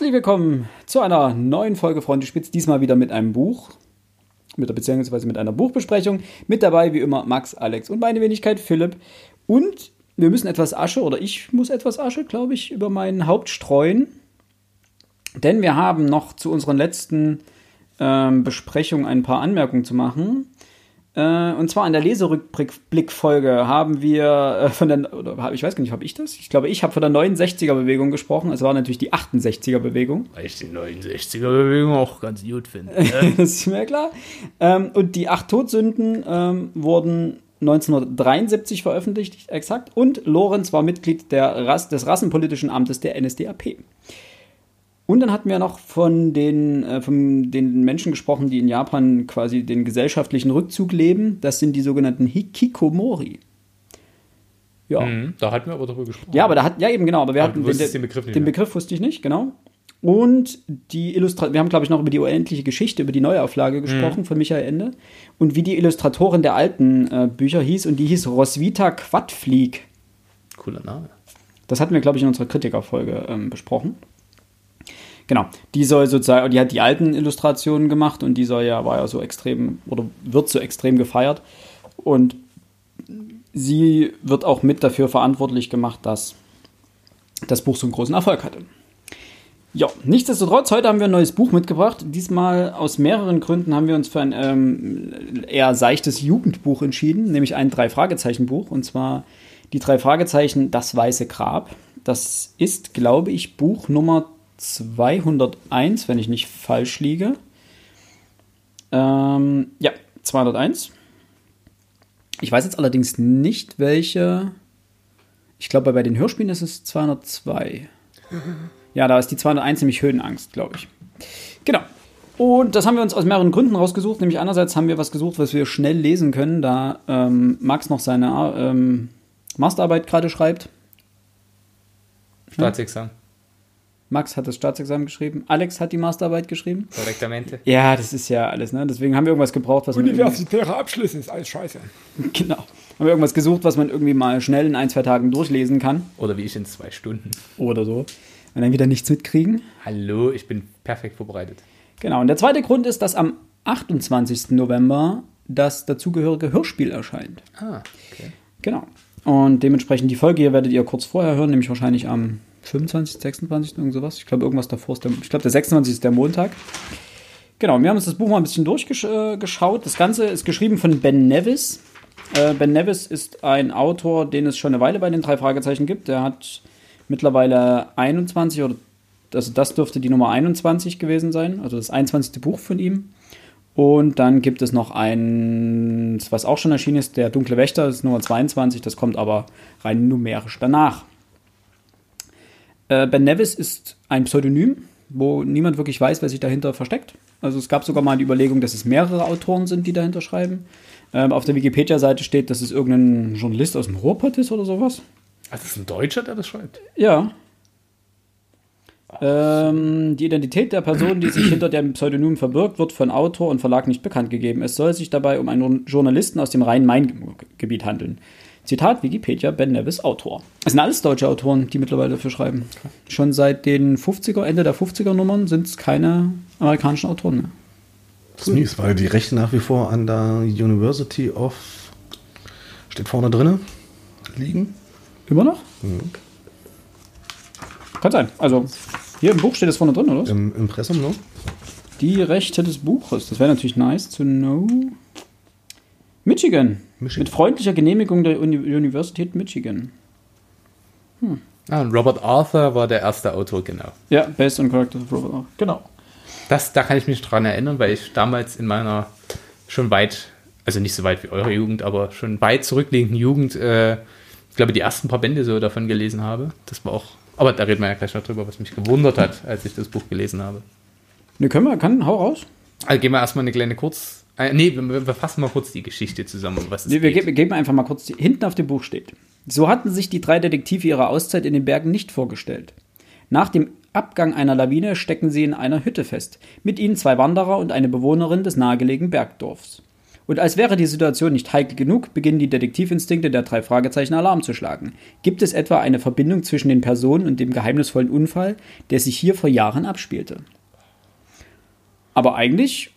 Herzlich willkommen zu einer neuen Folge Freunde Spitz, diesmal wieder mit einem Buch, mit der beziehungsweise mit einer Buchbesprechung. Mit dabei wie immer Max, Alex und meine Wenigkeit Philipp. Und wir müssen etwas Asche, oder ich muss etwas Asche, glaube ich, über mein Haupt streuen. Denn wir haben noch zu unseren letzten ähm, Besprechungen ein paar Anmerkungen zu machen. Äh, und zwar in der Leserückblickfolge haben wir äh, von der, oder ich weiß gar nicht, habe ich das? Ich glaube, ich habe von der 69er-Bewegung gesprochen. Es war natürlich die 68er-Bewegung. Weil ich die 69er-Bewegung auch ganz gut finde. Ne? das ist mir klar. Ähm, und die acht Todsünden ähm, wurden 1973 veröffentlicht, exakt. Und Lorenz war Mitglied der Rass, des Rassenpolitischen Amtes der NSDAP. Und dann hatten wir noch von den, äh, von den Menschen gesprochen, die in Japan quasi den gesellschaftlichen Rückzug leben. Das sind die sogenannten Hikikomori. Ja. Mhm, da hatten wir aber darüber gesprochen. Ja, aber da hat, ja eben genau, aber wir aber hatten den, den, Begriff nicht Den mehr. Begriff wusste ich nicht, genau. Und die Illustration, wir haben, glaube ich, noch über die unendliche Geschichte, über die Neuauflage gesprochen mhm. von Michael Ende. Und wie die Illustratorin der alten äh, Bücher hieß, und die hieß Roswitha Quadflieg. Cooler Name. Das hatten wir, glaube ich, in unserer Kritikerfolge ähm, besprochen. Genau, die soll sozusagen, die hat die alten Illustrationen gemacht und die soll ja, war ja so extrem oder wird so extrem gefeiert. Und sie wird auch mit dafür verantwortlich gemacht, dass das Buch so einen großen Erfolg hatte. Ja, nichtsdestotrotz, heute haben wir ein neues Buch mitgebracht. Diesmal aus mehreren Gründen haben wir uns für ein ähm, eher seichtes Jugendbuch entschieden, nämlich ein Drei-Fragezeichen-Buch. Und zwar die drei Fragezeichen Das Weiße Grab. Das ist, glaube ich, Buch Nummer 201, wenn ich nicht falsch liege. Ähm, ja, 201. Ich weiß jetzt allerdings nicht, welche. Ich glaube, bei den Hörspielen ist es 202. Ja, da ist die 201 nämlich Höhenangst, glaube ich. Genau. Und das haben wir uns aus mehreren Gründen rausgesucht. Nämlich einerseits haben wir was gesucht, was wir schnell lesen können, da ähm, Max noch seine ähm, Masterarbeit gerade schreibt. Staatsexamen. Max hat das Staatsexamen geschrieben. Alex hat die Masterarbeit geschrieben. Korrektamente. Ja, das ist ja alles, ne? Deswegen haben wir irgendwas gebraucht, was Universitäre Abschlüsse ist alles scheiße. Genau. Haben wir irgendwas gesucht, was man irgendwie mal schnell in ein, zwei Tagen durchlesen kann. Oder wie ich in zwei Stunden. Oder so. Und dann wieder nichts mitkriegen. Hallo, ich bin perfekt vorbereitet. Genau. Und der zweite Grund ist, dass am 28. November das dazugehörige Hörspiel erscheint. Ah, okay. Genau. Und dementsprechend die Folge hier werdet ihr kurz vorher hören, nämlich wahrscheinlich am 25, 26, irgend sowas. Ich glaube, irgendwas davor ist der, ich glaube, der 26 ist der Montag. Genau, wir haben uns das Buch mal ein bisschen durchgeschaut. Das Ganze ist geschrieben von Ben Nevis. Äh, ben Nevis ist ein Autor, den es schon eine Weile bei den drei Fragezeichen gibt. Der hat mittlerweile 21 oder also das dürfte die Nummer 21 gewesen sein, also das 21. Buch von ihm. Und dann gibt es noch eins, was auch schon erschienen ist, der Dunkle Wächter, das ist Nummer 22, das kommt aber rein numerisch danach. Äh, ben Nevis ist ein Pseudonym, wo niemand wirklich weiß, wer sich dahinter versteckt. Also es gab sogar mal die Überlegung, dass es mehrere Autoren sind, die dahinter schreiben. Ähm, auf der Wikipedia-Seite steht, dass es irgendein Journalist aus dem Ruhrpott ist oder sowas. Also ist ein Deutscher, der das schreibt? Ja. Ähm, die Identität der Person, die sich hinter dem Pseudonym verbirgt, wird von Autor und Verlag nicht bekannt gegeben. Es soll sich dabei um einen Journalisten aus dem Rhein-Main-Gebiet handeln. Zitat Wikipedia, Ben Nevis, Autor. Es sind alles deutsche Autoren, die mittlerweile dafür schreiben. Schon seit den 50er, Ende der 50er Nummern sind es keine amerikanischen Autoren mehr. Das ist mies, weil die Rechte nach wie vor an der University of, steht vorne drin, liegen. Immer noch? Mhm. Kann sein. Also, hier im Buch steht es vorne drin, oder? Im Impressum, ne? Die Rechte des Buches. Das wäre natürlich nice to know. Michigan. Michigan. Mit freundlicher Genehmigung der Uni Universität Michigan. Hm. Ah, Robert Arthur war der erste Autor, genau. Ja, Based on Characters of Robert Arthur. Genau. Das, da kann ich mich dran erinnern, weil ich damals in meiner schon weit, also nicht so weit wie eure Jugend, aber schon weit zurückliegenden Jugend, äh, ich glaube, die ersten paar Bände so davon gelesen habe. Das war auch, aber da reden wir ja gleich noch drüber, was mich gewundert hat, als ich das Buch gelesen habe. Ne, können wir, kann, hau raus. Also gehen wir erstmal eine kleine Kurz- äh, nee, wir, wir, fassen mal kurz die Geschichte zusammen. Was nee, wir, wir geben einfach mal kurz, die, hinten auf dem Buch steht. So hatten sich die drei Detektive ihre Auszeit in den Bergen nicht vorgestellt. Nach dem Abgang einer Lawine stecken sie in einer Hütte fest. Mit ihnen zwei Wanderer und eine Bewohnerin des nahegelegenen Bergdorfs. Und als wäre die Situation nicht heikel genug, beginnen die Detektivinstinkte der drei Fragezeichen Alarm zu schlagen. Gibt es etwa eine Verbindung zwischen den Personen und dem geheimnisvollen Unfall, der sich hier vor Jahren abspielte? Aber eigentlich,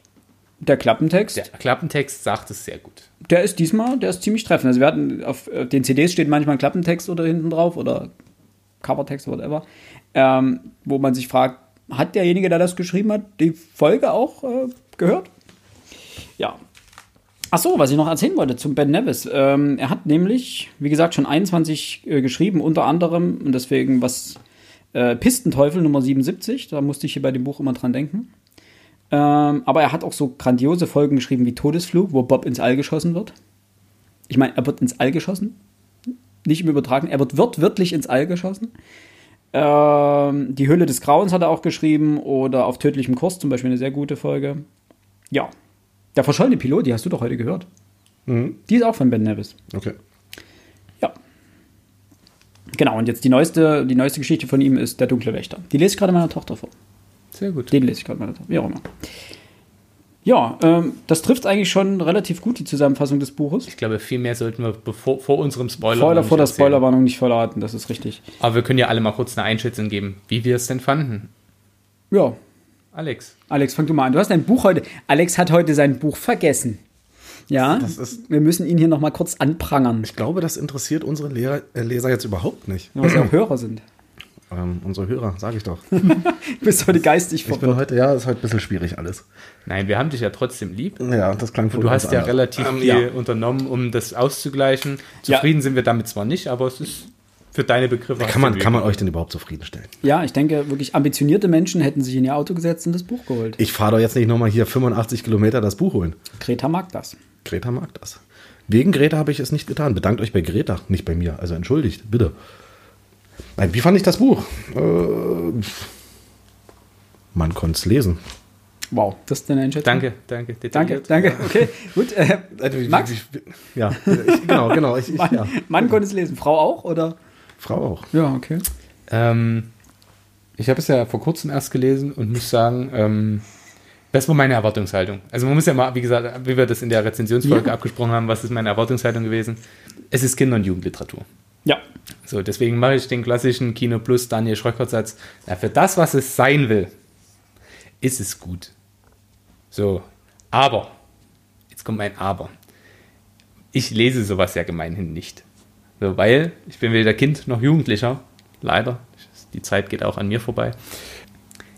der Klappentext, Der Klappentext sagt es sehr gut. der ist diesmal, der ist ziemlich treffend. Also wir hatten auf den CDs steht manchmal ein Klappentext oder hinten drauf oder Covertext, whatever, ähm, wo man sich fragt, hat derjenige, der das geschrieben hat, die Folge auch äh, gehört? Ja. Ach so, was ich noch erzählen wollte zum Ben Nevis. Ähm, er hat nämlich, wie gesagt, schon 21 äh, geschrieben, unter anderem, und deswegen was äh, Pistenteufel Nummer 77, da musste ich hier bei dem Buch immer dran denken. Ähm, aber er hat auch so grandiose Folgen geschrieben wie Todesflug, wo Bob ins All geschossen wird. Ich meine, er wird ins All geschossen. Nicht im Übertragen, er wird wörtlich ins All geschossen. Ähm, die Hülle des Grauens hat er auch geschrieben oder auf tödlichem Kurs zum Beispiel eine sehr gute Folge. Ja. Der verschollene Pilot, die hast du doch heute gehört. Mhm. Die ist auch von Ben Nevis. Okay. Ja. Genau, und jetzt die neueste, die neueste Geschichte von ihm ist Der dunkle Wächter. Die lese ich gerade meiner Tochter vor. Sehr gut. Den lese ich gerade meiner Tochter. Wie auch immer. Ja, ähm, das trifft eigentlich schon relativ gut die Zusammenfassung des Buches. Ich glaube, viel mehr sollten wir bevor, vor unserem Spoiler. Spoiler noch vor der. Spoilerwarnung nicht verraten, das ist richtig. Aber wir können ja alle mal kurz eine Einschätzung geben, wie wir es denn fanden. Ja, Alex. Alex, fang du mal an. Du hast dein Buch heute. Alex hat heute sein Buch vergessen. Ja, Das ist- wir müssen ihn hier noch mal kurz anprangern, Ich glaube, das interessiert unsere Lehrer, äh, Leser jetzt überhaupt nicht. weil sie auch Hörer sind. Ähm, unsere Hörer, sage ich doch. Du bist heute geistig Ich bin verwirrt. heute, ja, ist heute ein bisschen schwierig alles. Nein, wir haben dich ja trotzdem lieb. Ja, das klang für Du hast ja anders. relativ Ähm, viel ja. unternommen, um das auszugleichen. Ja. Zufrieden sind wir damit zwar nicht, aber es ist für deine Begriffe. Kann man, kann man euch denn überhaupt zufriedenstellen? Ja, ich denke, wirklich ambitionierte Menschen hätten sich in ihr Auto gesetzt und das Buch geholt. Ich fahre doch jetzt nicht nochmal hier 85 Kilometer das Buch holen. Greta mag das. Greta mag das. Wegen Greta habe ich es nicht getan. Bedankt euch bei Greta, nicht bei mir. Also entschuldigt, bitte. Nein, wie fand ich das Buch? Äh, man konnte es lesen. Wow, das ist deine Einschätzung? Danke, danke. Danke, detailliert. danke. Okay, gut. Äh, Max? Ja, ich, genau, genau. Ich, ich, Mann, ja. Mann konnte es lesen. Frau auch, oder? Frau auch. Ja, okay. Ähm, ich habe es ja vor kurzem erst gelesen und muss sagen, ähm, das war meine Erwartungshaltung. Also man muss ja mal, wie gesagt, wie wir das in der Rezensionsfolge Ja. abgesprochen haben, was ist meine Erwartungshaltung gewesen? Es ist Kinder- und Jugendliteratur. Ja, So, deswegen mache ich den klassischen Kino Plus Daniel Schröckert-Satz. Ja, für das, was es sein will, ist es gut. So, aber, jetzt kommt mein Aber. Ich lese sowas ja gemeinhin nicht. So, weil ich bin weder Kind noch Jugendlicher. Leider. Die Zeit geht auch an mir vorbei.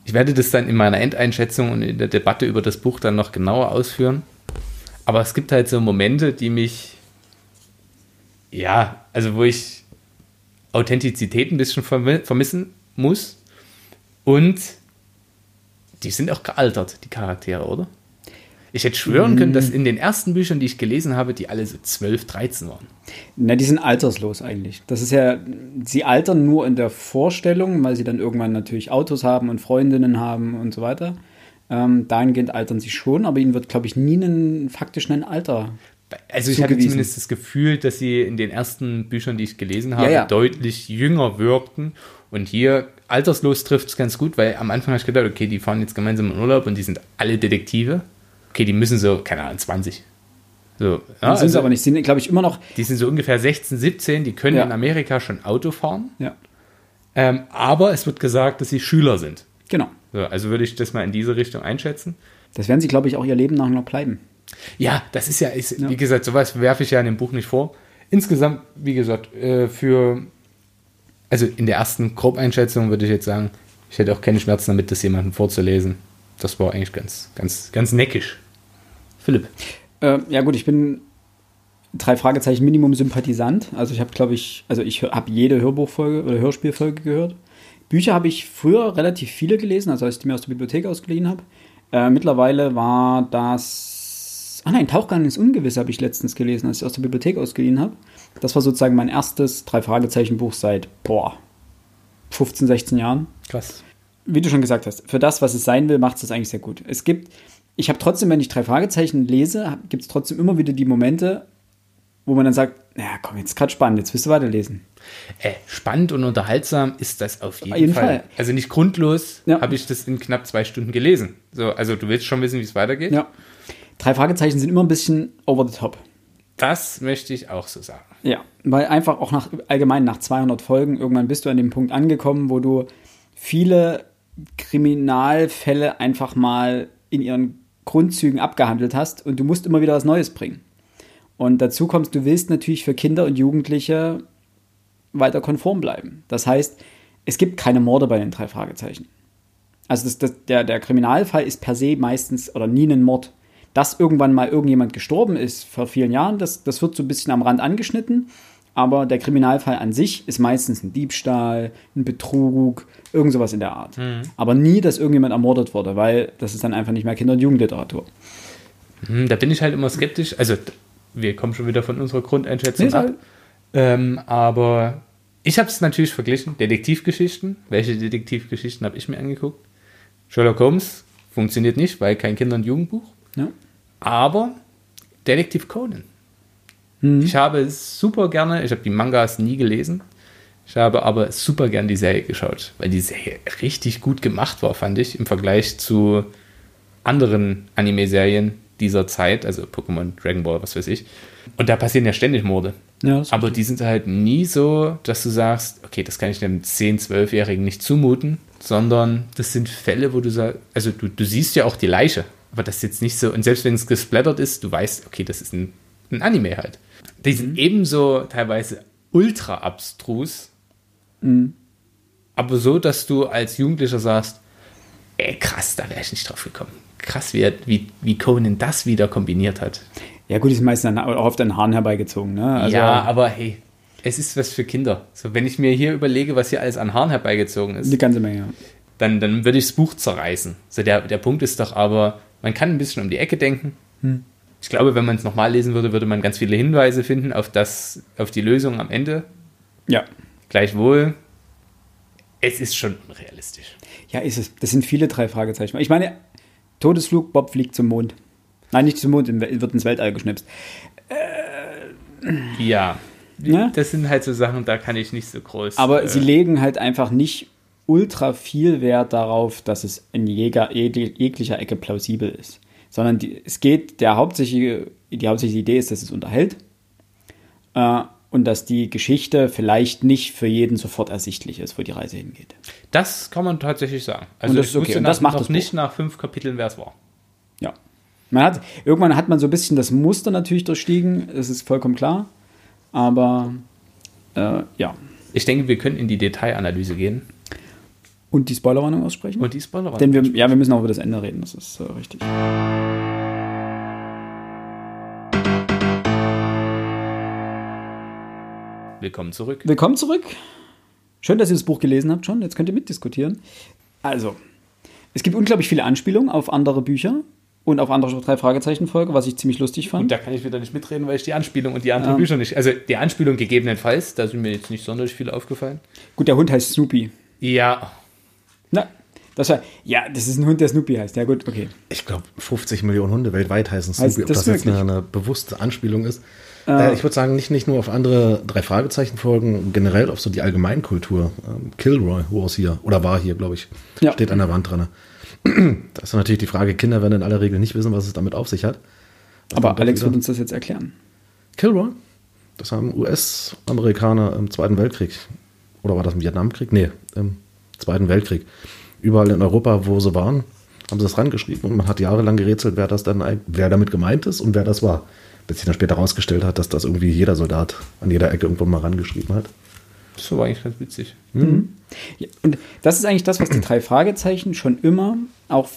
Ich werde das dann in meiner Endeinschätzung und in der Debatte über das Buch dann noch genauer ausführen. Aber es gibt halt so Momente, die mich, ja, also wo ich Authentizität ein bisschen vermi- vermissen muss. Und die sind auch gealtert, die Charaktere, oder? Ich hätte schwören können, dass in den ersten Büchern, die ich gelesen habe, die alle so 12, 13 waren. Na, die sind alterslos eigentlich. Das ist ja, sie altern nur in der Vorstellung, weil sie dann irgendwann natürlich Autos haben und Freundinnen haben und so weiter. Ähm, dahingehend altern sie schon, aber ihnen wird, glaube ich, nie ein faktisch ein Alter. Also ich hatte zumindest das Gefühl, dass sie in den ersten Büchern, die ich gelesen habe, Ja, ja. deutlich jünger wirkten. Und hier alterslos trifft es ganz gut, weil am Anfang habe ich gedacht, okay, die fahren jetzt gemeinsam in Urlaub und die sind alle Detektive. Okay, die müssen so, keine Ahnung, 20. So, ja, sind also sie aber nicht. Sind, glaube ich, immer noch. Die sind so ungefähr 16, 17, die können in Amerika schon Auto fahren. Ja, Ähm, aber es wird gesagt, dass sie Schüler sind. genau. So, also würde ich das mal in diese Richtung einschätzen. Das werden sie, glaube ich, auch ihr Leben lang noch bleiben. Ja, das ist ja, ist, Ja. wie gesagt, sowas werfe ich ja in dem Buch nicht vor. Insgesamt, wie gesagt, äh, für, also in der ersten Grobeinschätzung würde ich jetzt sagen, ich hätte auch keine Schmerzen damit, das jemandem vorzulesen. Das war eigentlich ganz, ganz, ganz neckisch. Philipp. Äh, ja, gut, ich bin drei Fragezeichen Minimum Sympathisant. Also ich habe, glaube ich, also ich habe jede Hörbuchfolge oder Hörspielfolge gehört. Bücher habe ich früher relativ viele gelesen, also als ich die mir aus der Bibliothek ausgeliehen habe. Äh, mittlerweile war das. Ah nein, Tauchgang ins Ungewisse habe ich letztens gelesen, als ich aus der Bibliothek ausgeliehen habe. Das war sozusagen mein erstes drei Fragezeichen Buch seit boah 15, 16 Jahren Krass. wie du schon gesagt hast, für das, was es sein will, macht es das eigentlich sehr gut. Es gibt, ich habe trotzdem, wenn ich drei Fragezeichen lese, gibt es trotzdem immer wieder die Momente, wo man dann sagt, naja, komm, jetzt ist gerade spannend, jetzt willst du weiterlesen. Äh, spannend und unterhaltsam ist das auf jeden, jeden Fall. Fall. Also nicht grundlos Ja. habe ich das in knapp zwei Stunden gelesen. So, also du willst schon wissen, wie es weitergeht. Ja. Drei Fragezeichen sind immer ein bisschen over the top. Das möchte ich auch so sagen. Ja, weil einfach auch nach allgemein nach 200 Folgen irgendwann bist du an dem Punkt angekommen, wo du viele Kriminalfälle einfach mal in ihren Grundzügen abgehandelt hast und du musst immer wieder was Neues bringen. Und dazu kommst, du willst natürlich für Kinder und Jugendliche weiter konform bleiben. Das heißt, es gibt keine Morde bei den drei Fragezeichen. Also das, das, der, der Kriminalfall ist per se meistens oder nie ein Mord. Dass irgendwann mal irgendjemand gestorben ist vor vielen Jahren, das, das wird so ein bisschen am Rand angeschnitten. Aber der Kriminalfall an sich ist meistens ein Diebstahl, ein Betrug, irgend sowas in der Art. Mhm. Aber nie, dass irgendjemand ermordet wurde, weil das ist dann einfach nicht mehr Kinder- und Jugendliteratur. Hm, Da bin ich halt immer skeptisch. Also, wir kommen schon wieder von unserer Grundeinschätzung Nee, ab. halt- Ähm, aber ich habe es natürlich verglichen. Detektivgeschichten. Welche Detektivgeschichten habe ich mir angeguckt? Sherlock Holmes funktioniert nicht, weil kein Kinder- und Jugendbuch. Ja. Aber Detektiv Conan. Mhm. Ich habe es super gerne, ich habe die Mangas nie gelesen. Ich habe aber super gern die Serie geschaut, weil die Serie richtig gut gemacht war, fand ich, im Vergleich zu anderen Anime-Serien dieser Zeit, also Pokémon, Dragon Ball, was weiß ich. Und da passieren ja ständig Morde. Ja, Aber die sind halt nie so, dass du sagst, okay, das kann ich einem 10-, 12-Jährigen nicht zumuten, sondern das sind Fälle, wo du sagst, also du, du siehst ja auch die Leiche, aber das ist jetzt nicht so, und selbst wenn es gesplattert ist, du weißt, okay, das ist ein, ein Anime halt. Die sind ebenso teilweise ultra abstrus, aber so, dass du als Jugendlicher sagst, ey, krass, da wäre ich nicht drauf gekommen. Krass, wie, wie, wie Conan das wieder kombiniert hat. Ja, gut, sind meistens auch oft an den Haaren herbeigezogen. Ne? Also, ja, aber hey, es ist was für Kinder. So, wenn ich mir hier überlege, was hier alles an Haaren herbeigezogen ist, Die ganze Menge. dann, dann würde ich das Buch zerreißen. So, der, der Punkt ist doch aber, man kann ein bisschen um die Ecke denken. Ich glaube, wenn man es nochmal lesen würde, würde man ganz viele Hinweise finden auf, das, auf die Lösung am Ende. Ja. Gleichwohl, es ist schon unrealistisch. Ja, ist es. Das sind viele drei Fragezeichen. Ich meine, Todesflug, Bob fliegt zum Mond. Nein, nicht zum Mond, wird ins Weltall geschnipst. Ja, Ne? das sind halt so Sachen, da kann ich nicht so groß. Aber äh, sie legen halt einfach nicht ultra viel Wert darauf, dass es in jeger, jeg- jeglicher Ecke plausibel ist. Sondern die, es geht, der hauptsächliche, die hauptsächliche Idee ist, dass es unterhält. Äh, und dass die Geschichte vielleicht nicht für jeden sofort ersichtlich ist, wo die Reise hingeht. Das kann man tatsächlich sagen. Also Und das ist okay. Und nach, das macht noch das nicht nach fünf Kapiteln, wer es war. Ja. Man hat, irgendwann hat man so ein bisschen das Muster natürlich durchstiegen, das ist vollkommen klar. Aber äh, ja. Ich denke, wir können in die Detailanalyse gehen Und die Spoilerwarnung aussprechen? und die Spoiler Denn wir, ja, wir müssen auch über das Ende reden, das ist äh, richtig. Willkommen zurück. Willkommen zurück. Schön, dass ihr das Buch gelesen habt schon. Jetzt könnt ihr mitdiskutieren. Also, es gibt unglaublich viele Anspielungen auf andere Bücher und auf andere drei Fragezeichen-Folge, was ich ziemlich lustig Und fand. da kann ich wieder nicht mitreden, weil ich die Anspielung und die anderen Ja. Bücher nicht. Also die Anspielung gegebenenfalls, da sind mir jetzt nicht sonderlich viele aufgefallen. Gut, der Hund heißt Snoopy. Ja, das war, ja, das ist ein Hund, der Snoopy heißt. Ja, gut, okay. Ich glaube, 50 Millionen Hunde weltweit heißen Heißt Snoopy. Ob das jetzt eine, eine bewusste Anspielung ist. Äh, ich würde sagen, nicht, nicht nur auf andere drei Fragezeichen folgen, generell auf so die Allgemeinkultur. Ähm, Kilroy was hier, oder war hier, glaube ich. Ja. Steht an der Wand dran. Da ist natürlich die Frage, Kinder werden in aller Regel nicht wissen, was es damit auf sich hat. Was Aber Alex wird uns das jetzt erklären. Kilroy? Das haben US-Amerikaner im Zweiten Weltkrieg. Oder war das im Vietnamkrieg? Nee, im Zweiten Weltkrieg. Überall in Europa, wo sie waren, haben sie das rangeschrieben und man hat jahrelang gerätselt, wer das dann, wer damit gemeint ist und wer das war. Bis sich dann später herausgestellt hat, dass das irgendwie jeder Soldat an jeder Ecke irgendwo mal rangeschrieben hat. das war eigentlich ganz witzig. Ja, und das ist eigentlich das, was die drei Fragezeichen schon immer auch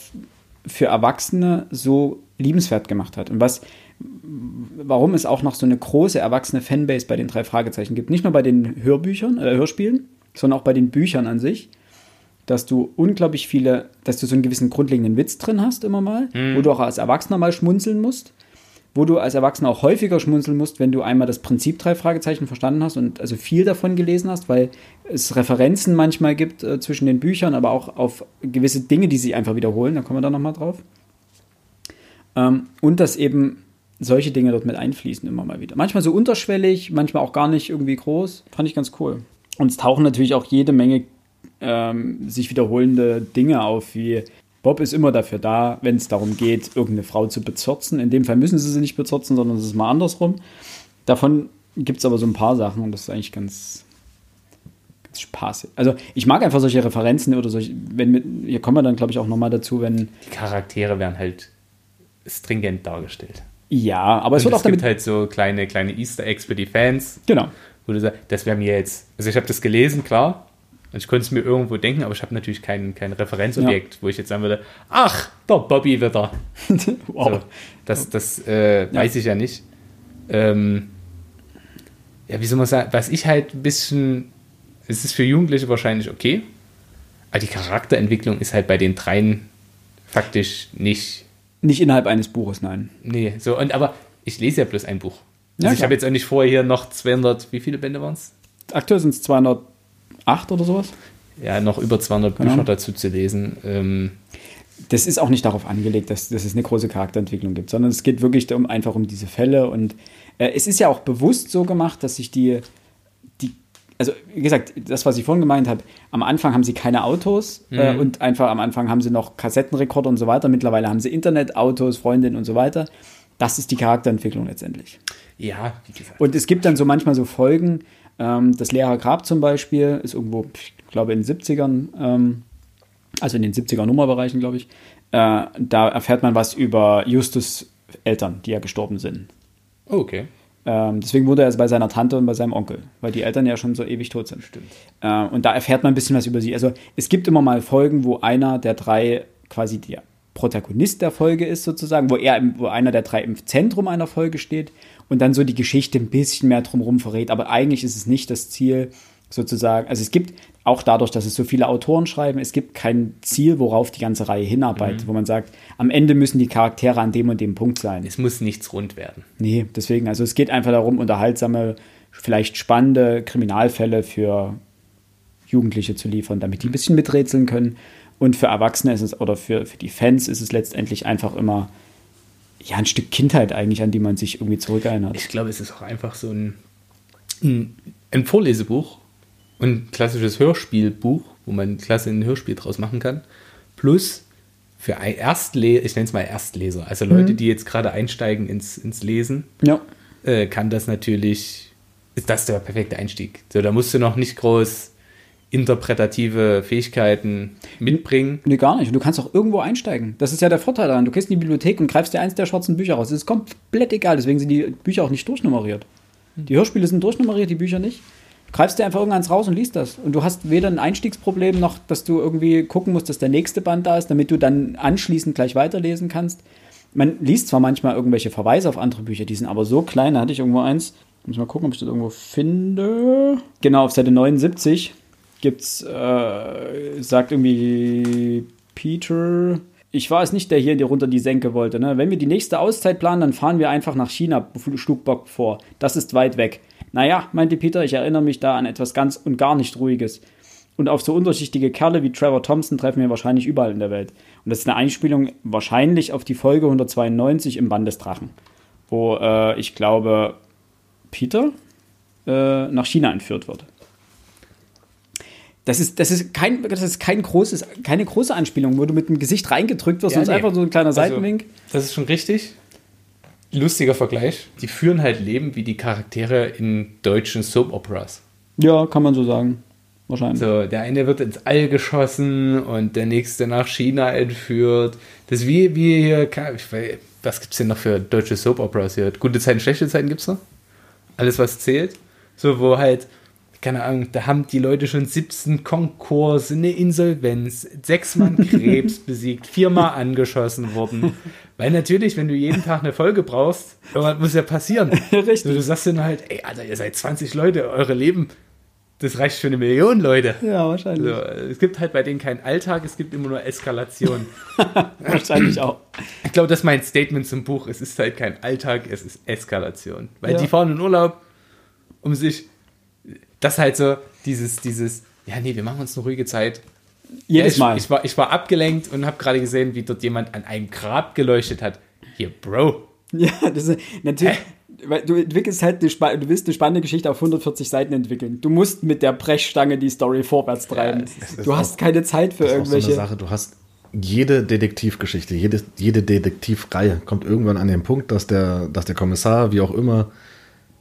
für Erwachsene so liebenswert gemacht hat. Und was, warum es auch noch so eine große erwachsene Fanbase bei den drei Fragezeichen gibt. Nicht nur bei den Hörbüchern, äh, Hörspielen, sondern auch bei den Büchern an sich. Dass du unglaublich viele, dass du so einen gewissen grundlegenden Witz drin hast, immer mal, wo du auch als Erwachsener mal schmunzeln musst wo du als Erwachsener auch häufiger schmunzeln musst, wenn du einmal das Prinzip drei Fragezeichen verstanden hast und also viel davon gelesen hast, weil es Referenzen manchmal gibt äh, zwischen den Büchern, aber auch auf gewisse Dinge, die sich einfach wiederholen. Da kommen wir dann nochmal drauf. Ähm, und dass eben solche Dinge dort mit einfließen immer mal wieder. Manchmal so unterschwellig, manchmal auch gar nicht irgendwie groß. Fand ich ganz cool. Und es tauchen natürlich auch jede Menge ähm, sich wiederholende Dinge auf, wie Bob ist immer dafür da, wenn es darum geht, irgendeine Frau zu bezirzen. In dem Fall müssen sie sie nicht bezirzen, sondern es ist mal andersrum. Davon gibt es aber so ein paar Sachen und das ist eigentlich ganz, ganz spaßig. Also ich mag einfach solche Referenzen oder solche, wenn mit, hier kommen wir dann, glaube ich, auch nochmal dazu, wenn. Die Charaktere werden halt stringent dargestellt. Ja, aber es Und wird es auch damit. gibt halt so kleine, kleine Easter Eggs für die Fans, genau. wo du sagst, das wäre mir jetzt, also ich habe das gelesen, klar, und ich konnte es mir irgendwo denken, aber ich habe natürlich kein, kein Referenzobjekt, wo ich jetzt sagen würde, ach, der Bobby wieder. Wow. So, das das äh, weiß ich ja nicht. Ähm, ja, wie soll man sagen, was ich halt ein bisschen, es ist für Jugendliche wahrscheinlich okay, aber die Charakterentwicklung ist halt bei den dreien faktisch nicht, Nicht innerhalb eines Buches, nein. nee, so, und aber ich lese ja bloß ein Buch. Also Ja, ich habe jetzt auch nicht vor, hier noch 200, wie viele Bände waren es? Aktuell sind es 208 oder sowas. Ja, noch über 200 Genau. Bücher dazu zu lesen. Ähm, das ist auch nicht darauf angelegt, dass, dass es eine große Charakterentwicklung gibt, sondern es geht wirklich um, einfach um diese Fälle. Und äh, es ist ja auch bewusst so gemacht, dass sich die, die, also wie gesagt, das, was ich vorhin gemeint habe, am Anfang haben sie keine Autos äh, und einfach am Anfang haben sie noch Kassettenrekorder und so weiter. Mittlerweile haben sie Internet, Autos, Freundinnen und so weiter. Das ist die Charakterentwicklung letztendlich. ja, wie gesagt. Und es gibt dann so manchmal so Folgen, ähm, das Grab zum Beispiel ist irgendwo, ich glaube in den 70ern, ähm, also in den 70er Nummerbereichen, glaube ich, äh, da erfährt man was über Justus Eltern, die ja gestorben sind. Oh, okay. Ähm, deswegen wurde er bei seiner Tante und bei seinem Onkel, weil die Eltern ja schon so ewig tot sind. Stimmt. Äh, und da erfährt man ein bisschen was über sie. Also es gibt immer mal Folgen, wo einer der drei quasi der Protagonist der Folge ist sozusagen, wo er, wo einer der drei im Zentrum einer Folge steht und dann so die Geschichte ein bisschen mehr drumherum verrät. Aber eigentlich ist es nicht das Ziel sozusagen. Also es gibt auch dadurch, dass es so viele Autoren schreiben, es gibt kein Ziel, worauf die ganze Reihe hinarbeitet, wo man sagt, am Ende müssen die Charaktere an dem und dem Punkt sein. Es muss nichts rund werden. Nee, deswegen, also es geht einfach darum, unterhaltsame, vielleicht spannende Kriminalfälle für Jugendliche zu liefern, damit die ein bisschen miträtseln können. Und für Erwachsene ist es, oder für, für die Fans ist es letztendlich einfach immer ja, ein Stück Kindheit eigentlich, an die man sich irgendwie zurückerinnert. Ich glaube, es ist auch einfach so ein, ein, ein Vorlesebuch und ein klassisches Hörspielbuch, wo man klasse ein Hörspiel draus machen kann. Plus für Erstleser, ich nenne es mal Erstleser, also Leute, die jetzt gerade einsteigen ins, ins Lesen, Ja, äh, kann das natürlich, ist das der perfekte Einstieg. So, da musst du noch nicht groß interpretative Fähigkeiten mitbringen. nee, gar nicht. Und du kannst auch irgendwo einsteigen. Das ist ja der Vorteil daran. Du gehst in die Bibliothek und greifst dir eins der schwarzen Bücher raus. Es ist komplett egal, deswegen sind die Bücher auch nicht durchnummeriert. Die Hörspiele sind durchnummeriert, die Bücher nicht. Du greifst dir einfach irgendeins raus und liest das. Und du hast weder ein Einstiegsproblem noch, dass du irgendwie gucken musst, dass der nächste Band da ist, damit du dann anschließend gleich weiterlesen kannst. Man liest zwar manchmal irgendwelche Verweise auf andere Bücher, die sind aber so klein, da hatte ich irgendwo eins. Muss mal gucken, ob ich das irgendwo finde. Genau, auf Seite 79 gibt's, äh, sagt irgendwie Peter. Ich war es nicht, der hier die runter die Senke wollte. Ne? Wenn wir die nächste Auszeit planen, dann fahren wir einfach nach China, schlug Bock vor. Das ist weit weg. Naja, meinte Peter, ich erinnere mich da an etwas ganz und gar nicht Ruhiges. Und auf so unterschichtige Kerle wie Trevor Thompson treffen wir wahrscheinlich überall in der Welt. Und das ist eine Einspielung wahrscheinlich auf die Folge 192 im Band des Drachen, wo äh, ich glaube, Peter äh, nach China entführt wird. Das ist, das ist, kein, das ist kein großes, keine große Anspielung, wo du mit dem Gesicht reingedrückt wirst Ja, und nee. einfach so ein kleiner Seitenwink. Also, das ist schon richtig. Lustiger Vergleich. Die führen halt Leben wie die Charaktere in deutschen Soap-Operas. ja, kann man so sagen. Wahrscheinlich. So, der eine wird ins All geschossen und der nächste nach China entführt. Das ist wie, wie hier, was gibt es denn noch für deutsche Soap-Operas hier? Gute Zeiten, schlechte Zeiten gibt es noch? Alles, was zählt. So, wo halt, keine Ahnung, da haben die Leute schon 17 Konkurs, eine Insolvenz, sechsmal Krebs besiegt, viermal angeschossen worden. Weil natürlich, wenn du jeden Tag eine Folge brauchst, irgendwas muss ja passieren. Richtig. Du sagst dann halt, ey, Alter, ihr seid 20 Leute, eure Leben, das reicht für eine Million Leute. Ja, wahrscheinlich. So, es gibt halt bei denen keinen Alltag, es gibt immer nur Eskalation. Wahrscheinlich auch. ich glaube, das ist mein Statement zum Buch. Es ist halt kein Alltag, es ist Eskalation. Weil Ja. die fahren in Urlaub, um sich, das halt so, dieses, dieses, ja, nee, wir machen uns eine ruhige Zeit. Jedes ja, Mal. ich, Ich war, ich war abgelenkt und habe gerade gesehen, wie dort jemand an einem Grab geleuchtet hat. Hier, Bro. Ja, das ist natürlich. Weil du entwickelst halt eine, du willst eine spannende Geschichte auf 140 Seiten entwickeln. Du musst mit der Brechstange die Story vorwärts treiben. ist du auch- hast keine Zeit für Das ist auch so eine irgendwelche. Sache, du hast jede Detektivgeschichte, jede, jede Detektivreihe kommt irgendwann an den Punkt, dass der, dass der Kommissar, wie auch immer,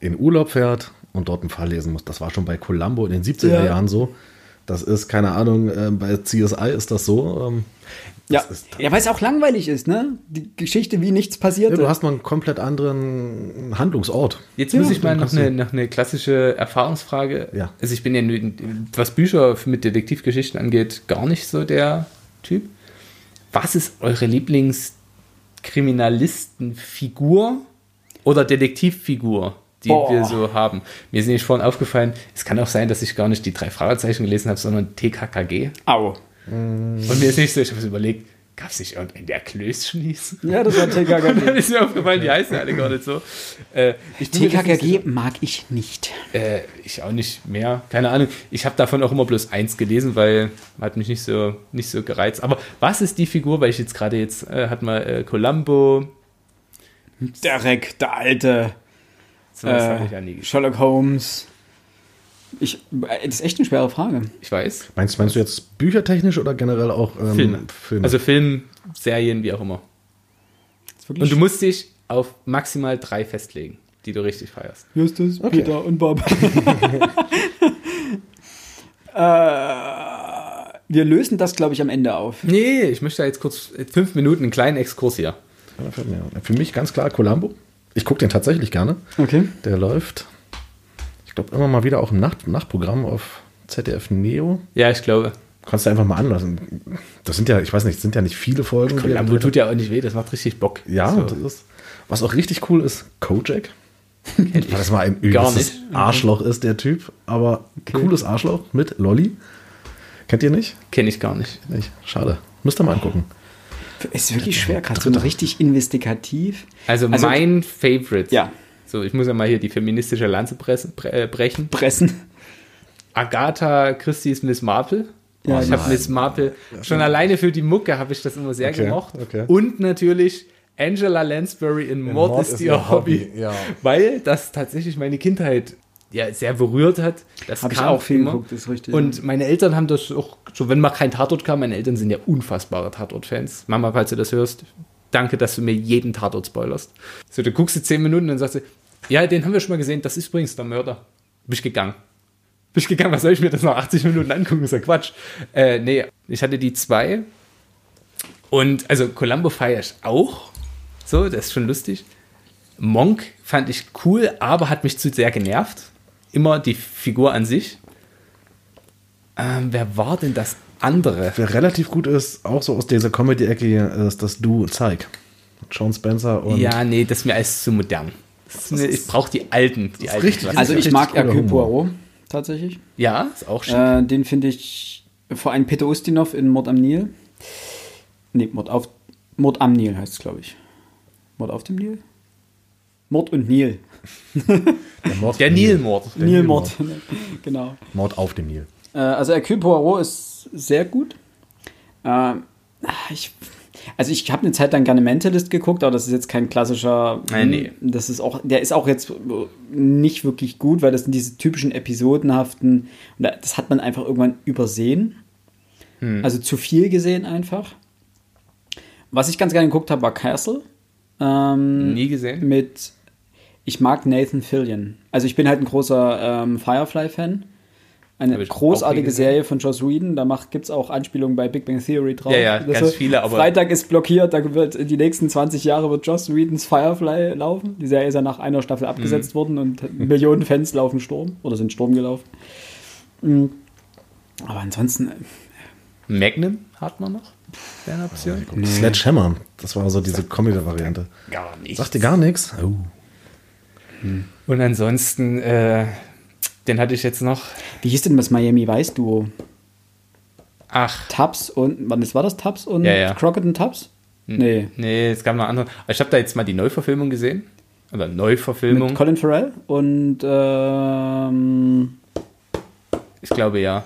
in Urlaub fährt und dort einen Fall lesen muss. Das war schon bei Columbo in den 70er Ja. Jahren so. Das ist, keine Ahnung, äh, bei CSI ist das so. Ähm, Ja, das ist, ja weil es auch langweilig ist, ne? Die Geschichte, wie nichts passiert. ja, du hast mal einen komplett anderen Handlungsort. Jetzt muss Ja, ich mal noch eine, noch eine klassische Erfahrungsfrage. Ja. Also ich bin ja, was Bücher mit Detektivgeschichten angeht, gar nicht so der Typ. Was ist eure Lieblingskriminalistenfigur oder Detektivfigur, die Boah. wir so haben? Mir ist nämlich vorhin aufgefallen, es kann auch sein, dass ich gar nicht die drei Fragezeichen gelesen habe, sondern TKKG. Au. Und mir ist nicht so, ich habe so überlegt, gab es nicht irgendeinen, der Klößchen hieß? Ja, das war Und dann TKKG. ist mir aufgefallen, die heißen alle gar nicht so. Äh, TKKG mag ich nicht. äh, ich auch nicht mehr. Keine Ahnung. Ich habe davon auch immer bloß eins gelesen, weil hat mich nicht so, nicht so gereizt. Aber was ist die Figur, weil ich jetzt gerade jetzt äh, hat mal äh, Columbo. Derek, der Alte. So was habe ich Äh, gesehen. Sherlock Holmes. Ich, äh, das ist echt eine schwere Frage. Ich weiß. Meinst, meinst du jetzt büchertechnisch oder generell auch ähm, Filme. Filme? Also Film, Serien, wie auch immer. Und du musst dich auf maximal drei festlegen, die du richtig feierst. Justus, Okay. Peter und Bob. äh, wir lösen das, glaube ich, am Ende auf. Nee, ich möchte da jetzt kurz äh, fünf Minuten einen kleinen Exkurs hier. Für mich ganz klar Columbo. Ich gucke den tatsächlich gerne. Okay. Der läuft, ich glaube, immer mal wieder auch im Nacht Nachtprogramm auf ZDF Neo. Ja, ich glaube. Kannst du einfach mal anlassen. Das sind ja, ich weiß nicht, sind ja nicht viele Folgen. er Columbo gedreht tut ja auch nicht weh, das macht richtig Bock. Ja, So. das ist, was auch richtig cool ist, Kojak. Weil das mal ein Gar übelstes nicht. Arschloch ist, der Typ. Aber cooles Arschloch mit Lolli. Kennt ihr nicht? Kenne ich gar nicht. Nicht? Schade. Müsst ihr mal angucken. Ist wirklich schwer, gerade so richtig investigativ. Also, Also- mein Favorite. Ja. So, ich muss ja mal hier die feministische Lanze pressen, äh, brechen. Pressen. Agatha Christie's Miss Marple. Ja, ich habe. Miss Marple schon alleine für die Mucke habe ich das immer sehr Okay, gemocht. okay. Und natürlich Angela Lansbury in Mord, ist, ihr Hobby. ja. Weil das tatsächlich meine Kindheit ja, sehr berührt hat. Das Hab ich auch viel immer. geguckt, ist richtig. Und meine Eltern haben das auch, so wenn mal kein Tatort kam, meine Eltern sind ja unfassbare Tatort-Fans. Mama, falls du das hörst, danke, dass du mir jeden Tatort spoilerst. So, du guckst du zehn Minuten und dann sagst du, ja, den haben wir schon mal gesehen, das ist übrigens der Mörder. Bin ich gegangen. Bin ich gegangen, was soll ich mir das nach 80 Minuten angucken? Das ist ja Quatsch. Äh, nee, ich hatte die zwei. Und also Columbo feiere ich auch. So, das ist schon lustig. Monk fand ich cool, aber hat mich zu sehr genervt. Immer die Figur an sich. Ähm, wer war denn das andere? Wer relativ gut ist, auch so aus dieser Comedy-Ecke ist das Du Zeig. Sean Spencer und Ja, nee, das ist mir alles zu modern. Mir, ich brauche die alten, die alten richtig. Also ich mag Hercule. Poirot tatsächlich. Ja, ist auch schön. Äh, den finde ich vor allem Peter Ustinov in Mord am Nil. Nee, Mord auf Mord am Nil heißt es, glaube ich. Mord auf dem Nil? Mord und Nil. der Mord. Der Nilmord. Der Nilmord. genau. Mord auf dem Nil. Äh, also Hercule Poirot ist sehr gut. Äh, ich, also ich habe eine Zeit lang gerne Mentalist geguckt, aber das ist jetzt kein klassischer. Nein, nee. Das ist auch, der ist auch jetzt nicht wirklich gut, weil das sind diese typischen episodenhaften. Das hat man einfach irgendwann übersehen. Also zu viel gesehen einfach. Was ich ganz gerne geguckt habe, war Castle. Ähm, Nie gesehen. mit, ich mag Nathan Fillion. Also ich bin halt ein großer ähm, Firefly-Fan. Eine großartige. Serie von Joss Whedon. Da gibt es auch Anspielungen bei Big Bang Theory drauf. Ja, ja, Das ganz so, viele, aber- Freitag ist blockiert, da wird in die nächsten 20 Jahre wird Joss Whedons Firefly laufen. Die Serie ist ja nach einer Staffel abgesetzt Mhm. worden und Millionen Fans laufen Sturm oder sind Sturm gelaufen. Mhm. Aber ansonsten, äh, Magnum hat man noch? Wäre eine Option? Sledgehammer. Das war so diese Comedy-Variante. Gar nicht. Sagt dir gar nichts? Oh. Und ansonsten, äh, den hatte ich jetzt noch. wie hieß denn das Miami Vice Duo? Ach, Tubbs und, wann war das Tubbs und Ja, ja. Crockett und Tubbs? Nee. nee, es gab noch andere. Ich habe da jetzt mal die Neuverfilmung gesehen. Oder Neuverfilmung. Mit Colin Farrell und ähm, Ich glaube ja.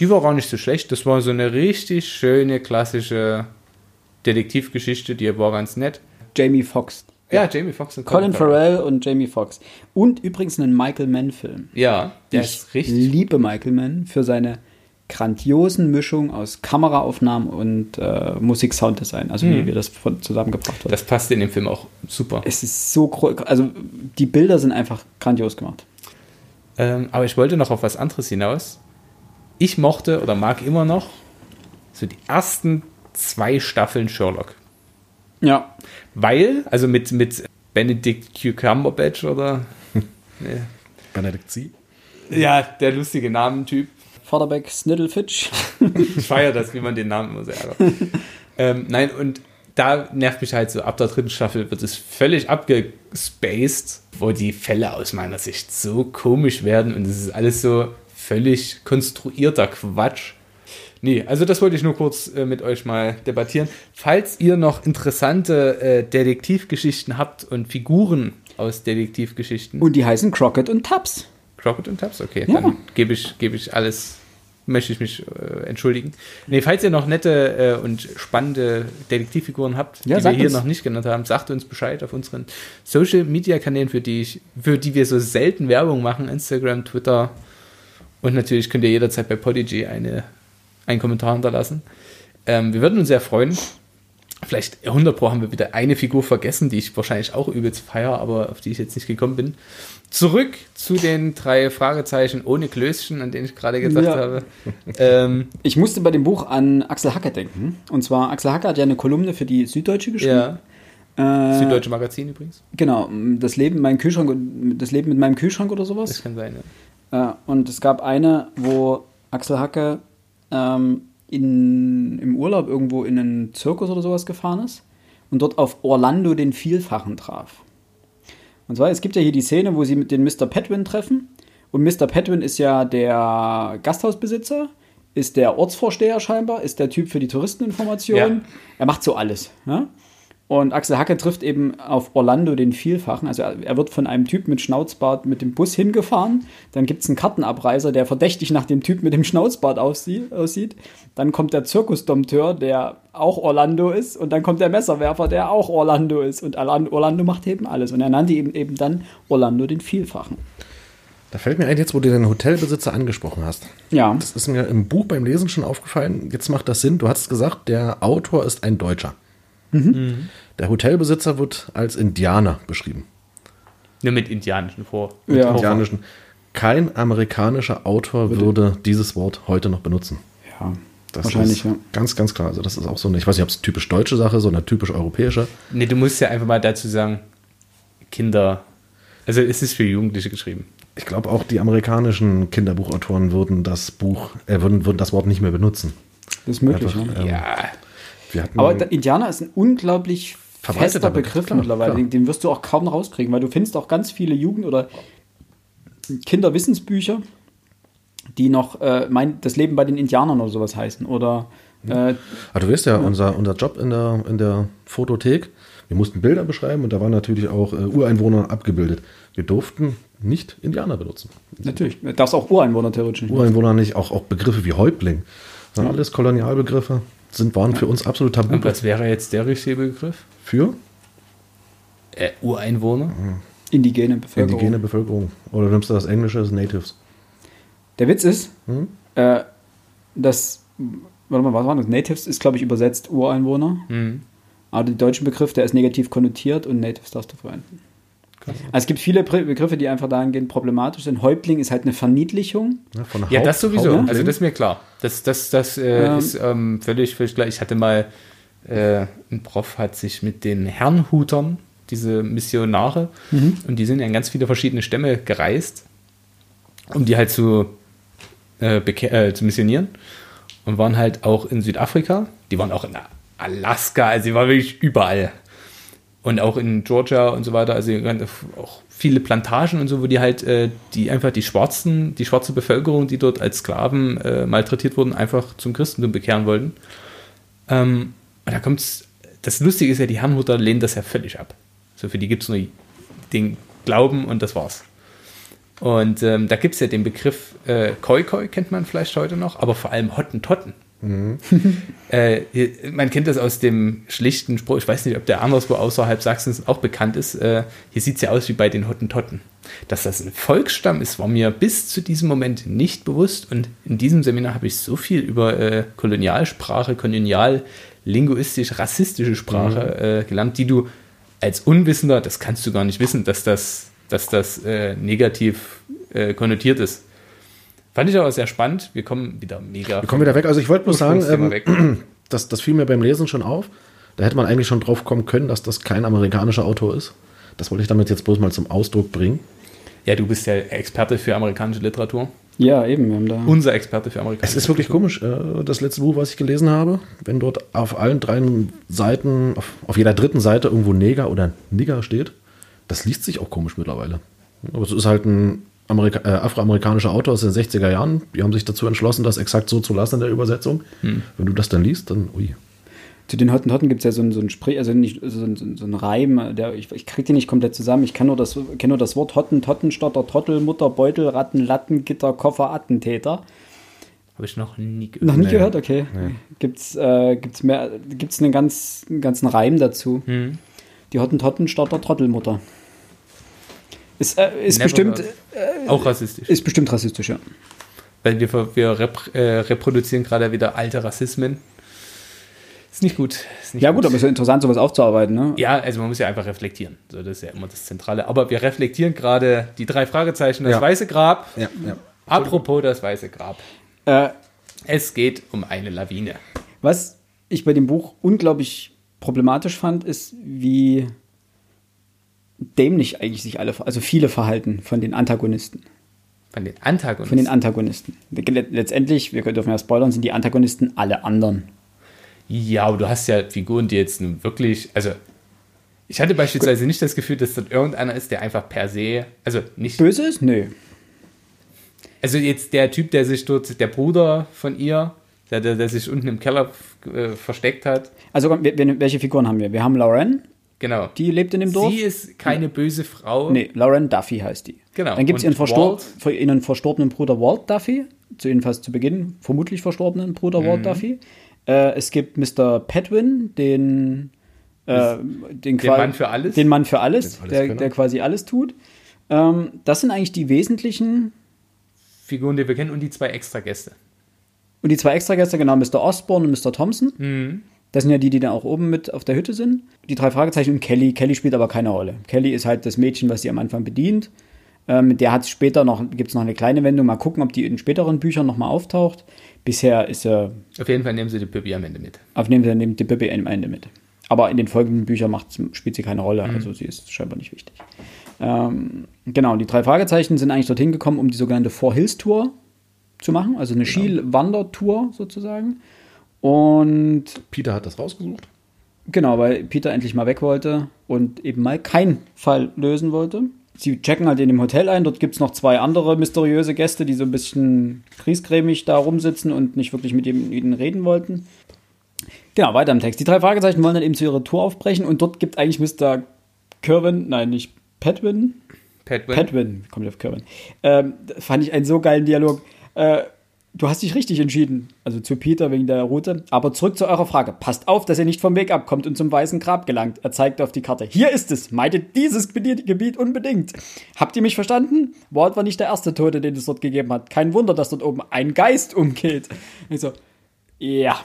Die war gar nicht so schlecht. Das war so eine richtig schöne, klassische Detektivgeschichte, die war ganz nett. Jamie Foxx. Ja, Jamie Foxx und Colin Farrell und Jamie Foxx. Und übrigens einen Michael Mann-Film. Ja, der ich ist richtig. liebe Michael Mann für seine grandiosen Mischung aus Kameraaufnahmen und äh, Musik-Sounddesign, also wie, wie das von, zusammengebracht wird. Das passt in dem Film auch super. es ist so, gro- also die Bilder sind einfach grandios gemacht. Ähm, aber ich wollte noch auf was anderes hinaus. Ich mochte oder mag immer noch so die ersten zwei Staffeln Sherlock. Ja, Weil, also mit, mit Benedict Cumberbatch oder. nee. Benedict Sie. Ja, der lustige Namentyp. Vorderbeck, Snittlefitch. Ich feiere das, wie man den Namen immer so ärgert. ähm, nein, und da nervt mich halt so, ab der dritten Staffel wird es völlig abgespaced, wo die Fälle aus meiner Sicht so komisch werden und es ist alles so völlig konstruierter Quatsch. Nee, also das wollte ich nur kurz äh, mit euch mal debattieren. Falls ihr noch interessante äh, Detektivgeschichten habt und Figuren aus Detektivgeschichten, Und die heißen Crockett und Tubbs. Crockett und Tabs, okay. Ja. Dann gebe ich, gebe ich alles, möchte ich mich äh, entschuldigen. Nee, falls ihr noch nette äh, und spannende Detektivfiguren habt, Ja, die wir hier uns. noch nicht genannt haben, sagt uns Bescheid auf unseren Social Media Kanälen, für die ich, für die wir so selten Werbung machen, Instagram, Twitter und natürlich könnt ihr jederzeit bei Podigy eine, einen Kommentar hinterlassen. Ähm, wir würden uns sehr freuen. Vielleicht 100 Pro haben wir wieder eine Figur vergessen, die ich wahrscheinlich auch übelst feier, aber auf die ich jetzt nicht gekommen bin. Zurück zu den drei Fragezeichen ohne Klößchen, an denen ich gerade gesagt Ja. habe. Ähm, Ich musste bei dem Buch an Axel Hacker denken. Und zwar, Axel Hacker hat ja eine Kolumne für die Süddeutsche geschrieben. ja, Äh, Süddeutsche Magazin übrigens. Genau, das Leben, mein Kühlschrank, das Leben mit meinem Kühlschrank oder Das sowas. kann sein, ja. Äh, und es gab eine, wo Axel Hacke ähm, in, im Urlaub irgendwo in einen Zirkus oder sowas gefahren ist und dort auf Orlando den Vielfachen traf. Und zwar, es gibt ja hier die Szene, wo sie mit den Mr. Petwin treffen. Und Mr. Petwin ist ja der Gasthausbesitzer, ist der Ortsvorsteher scheinbar, ist der Typ für die Touristeninformation. Ja. Er macht so alles. Ja? Und Axel Hacke trifft eben auf Orlando den Vielfachen. Also er wird von einem Typ mit Schnauzbart mit dem Bus hingefahren. Dann gibt es einen Kartenabreiser, der verdächtig nach dem Typ mit dem Schnauzbart aussie- aussieht. Dann kommt der Zirkusdompteur, der auch Orlando ist. Und dann kommt der Messerwerfer, der auch Orlando ist. Und Orlan- Orlando macht eben alles. Und er nannte eben, eben dann Orlando den Vielfachen. Da fällt mir ein, jetzt wo du den Hotelbesitzer angesprochen hast. Ja, Das ist mir im Buch beim Lesen schon aufgefallen. Jetzt macht das Sinn. Du hast gesagt, der Autor ist ein Deutscher. Der Hotelbesitzer wird als Indianer beschrieben. Nur mit indianischen Vor. Ja. Indianischen. Kein amerikanischer Autor würde dieses Wort heute noch benutzen. ja Das wahrscheinlich, ist ja. ganz, ganz klar. Also das ist auch so eine, ich weiß nicht, ob es typisch deutsche Sache ist oder eine typisch europäische. Nee, du musst ja einfach mal dazu sagen, Kinder. Also es ist für Jugendliche geschrieben. Ich glaube auch die amerikanischen Kinderbuchautoren würden das Buch, äh, würden, würden das Wort nicht mehr benutzen. Das ist möglich. Einfach, ne? ähm, Ja. Aber der Indianer ist ein unglaublich fester Begriff, klar, mittlerweile. klar. Den, wirst du auch kaum rauskriegen, weil du findest auch ganz viele Jugend- oder Kinderwissensbücher, die noch äh, mein, das Leben bei den Indianern oder sowas heißen. Oder äh, Aber du weißt ja, unser, unser Job in der, in der Fotothek, wir mussten Bilder beschreiben und da waren natürlich auch äh, Ureinwohner abgebildet. Wir durften nicht Indianer benutzen. natürlich, darfst auch Ureinwohner theoretisch nicht. Ureinwohner nicht, auch, auch Begriffe wie Häuptling. Das sind alles Kolonialbegriffe, sind, waren für uns absolut tabu. Und was wäre jetzt der richtige Begriff? Für Äh, Ureinwohner? Indigene Bevölkerung. indigene Bevölkerung. Oder nimmst du das Englische, das Natives. Der Witz ist, Hm? äh, dass, warte mal, was war das? Natives ist, glaube ich, übersetzt Ureinwohner. Mhm. Aber der deutsche Begriff, der ist negativ konnotiert und Natives darfst du verwenden. Also es gibt viele Begriffe, die einfach dahingehend problematisch sind. Häuptling ist halt eine Verniedlichung. Von Ja, Haupt- das sowieso. Also das ist mir klar. Das, das, das äh, Ähm. ist ähm, völlig, völlig klar. Ich hatte mal, äh, ein Prof hat sich mit den Herrnhutern, diese Missionare, und die sind ja in ganz viele verschiedene Stämme gereist, um die halt zu, äh, äh, zu missionieren. Und waren halt auch in Südafrika. Die waren auch in Alaska, also die waren wirklich überall. Und auch in Georgia und so weiter, also auch viele Plantagen und so, wo die halt äh, die einfach die Schwarzen, die schwarze Bevölkerung, die dort als Sklaven äh, malträtiert wurden, einfach zum Christentum bekehren wollten. Ähm, und da kommt's, das Lustige ist ja, die Herrnhuter lehnen das ja völlig ab. So für die gibt es nur den Glauben und das war's. Und ähm, da gibt es ja den Begriff äh, Koi Koi, kennt man vielleicht heute noch, aber vor allem Hottentotten. äh, hier, man kennt das aus dem schlichten Spruch, ich weiß nicht, ob der anderswo außerhalb Sachsens auch bekannt ist. Äh, hier sieht es ja aus wie bei den Hottentotten. Dass das ein Volksstamm ist, war mir bis zu diesem Moment nicht bewusst. Und in diesem Seminar habe ich so viel über äh, Kolonialsprache, kolonial, linguistisch, rassistische Sprache äh, gelernt, die du als Unwissender, das kannst du gar nicht wissen, dass das, dass das äh, negativ äh, konnotiert ist. Fand ich aber sehr spannend. Wir kommen wieder mega. Wir kommen wieder weg. Also ich wollte bloß sagen, ähm, das, das fiel mir beim Lesen schon auf. Da hätte man eigentlich schon drauf kommen können, dass das kein amerikanischer Autor ist. Das wollte ich damit jetzt bloß mal zum Ausdruck bringen. Ja, du bist ja Experte für amerikanische Literatur. Ja, eben, wir haben da. Unser Experte für amerikanische Es ist wirklich komisch. äh, Das letzte Buch, was ich gelesen habe, wenn dort auf allen drei Seiten, auf, auf jeder dritten Seite irgendwo Neger oder Nigger steht, das liest sich auch komisch mittlerweile. Aber es ist halt ein Amerika äh, afroamerikanischer Autor aus den 60er Jahren. Die haben sich dazu entschlossen, das exakt so zu lassen in der Übersetzung. Wenn du das dann liest, dann, ui. Zu den Hottentotten gibt es ja so ein, so Sprich, also nicht so ein, so ein, so ein Reim, der, ich, ich kriege den nicht komplett zusammen. Ich kann nur das, kenne nur das Wort Hotten, Tottenstotter, Trottel, Mutter, Beutel, Ratten, Latten, Gitter, Koffer, Attentäter. Habe ich noch nie gehört. Noch nicht Nee. gehört? Okay. Gibt's, äh, gibt's mehr, gibt's einen, ganz, einen ganzen Reim dazu. Hm. Die Hottentottenstotter, Trottelmutter. Ist, äh, ist bestimmt, heard. Auch rassistisch. ist bestimmt rassistisch, ja. Weil wir, wir rep äh, reproduzieren gerade wieder alte Rassismen. Ist nicht gut. Ist nicht Ja gut, aber es ist ja interessant, sowas aufzuarbeiten, ne? Ja, also man muss ja einfach reflektieren. So, das ist ja immer das Zentrale. Aber wir reflektieren gerade die drei Fragezeichen, das Ja. Weiße Grab. Ja, ja. Apropos das Weiße Grab. Äh, Es geht um eine Lawine. Was ich bei dem Buch unglaublich problematisch fand, ist, wie dämlich eigentlich sich alle, also viele verhalten von den Antagonisten. Von den Antagonisten. Von den Antagonisten. Letztendlich, wir dürfen ja spoilern, sind die Antagonisten alle anderen. ja, aber du hast ja Figuren, die jetzt wirklich, also ich hatte beispielsweise nicht das Gefühl, dass dort irgendeiner ist, der einfach per se, also nicht, Böse ist? Nö. also jetzt der Typ, der sich dort, der Bruder von ihr, der, der, der sich unten im Keller äh, versteckt hat, Also, welche Figuren haben wir? Wir haben Lauren, genau. die lebt in dem Dorf. Sie ist keine böse Frau. Nee, Lauren Duffy heißt die. Genau. Dann gibt es ihren, Verstor ihren verstorbenen Bruder Walt Duffy, zu jedenfalls zu Beginn vermutlich verstorbenen Bruder Mhm. Walt Duffy. Äh, es gibt Mr. Petwin, den, äh, den, qua- Mann für alles? Den Mann für alles, Den der, der quasi alles tut. Ähm, das sind eigentlich die wesentlichen. Figuren, die wir kennen und die zwei extra Gäste. Und die zwei Extragäste, genau, Mr. Osborne und Mr. Thompson. Mhm. Das sind ja die, die dann auch oben mit auf der Hütte sind. Die drei Fragezeichen und Kelly. Kelly spielt aber keine Rolle. Kelly ist halt das Mädchen, was sie am Anfang bedient. Ähm, der hat später noch, gibt es noch eine kleine Wendung. Mal gucken, ob die in späteren Büchern nochmal auftaucht. Bisher ist er, Auf jeden Fall nehmen sie die Pippi am Ende mit. auf dem Fall nimmt die Bibi am Ende mit. Aber in den folgenden Büchern macht, spielt sie keine Rolle. Also sie ist scheinbar nicht wichtig. Ähm, genau, die drei Fragezeichen sind eigentlich dorthin gekommen, um die sogenannte Four Hills Tour zu machen. Also eine Skiwandertour sozusagen. Und Peter hat das rausgesucht. Genau, weil Peter endlich mal weg wollte und eben mal keinen Fall lösen wollte. Sie checken halt in dem Hotel ein. Dort gibt es noch zwei andere mysteriöse Gäste, die so ein bisschen kriesgrämig da rumsitzen und nicht wirklich mit ihnen reden wollten. Genau, weiter im Text. Die drei Fragezeichen wollen dann eben zu ihrer Tour aufbrechen und dort gibt eigentlich Mr. Kerwin, nein, nicht Petwin, Petwin. Petwin, kommt auf Kerwin. Ähm, fand ich einen so geilen Dialog. Äh, du hast dich richtig entschieden, also zu Peter wegen der Route. Aber zurück zu eurer Frage. Passt auf, dass ihr nicht vom Weg abkommt und zum Weißen Grab gelangt. Er zeigt auf die Karte. Hier ist es. Meidet dieses Gebiet unbedingt. Habt ihr mich verstanden? Walt war nicht der erste Tote, den es dort gegeben hat. Kein Wunder, dass dort oben ein Geist umgeht. Ich so, ja.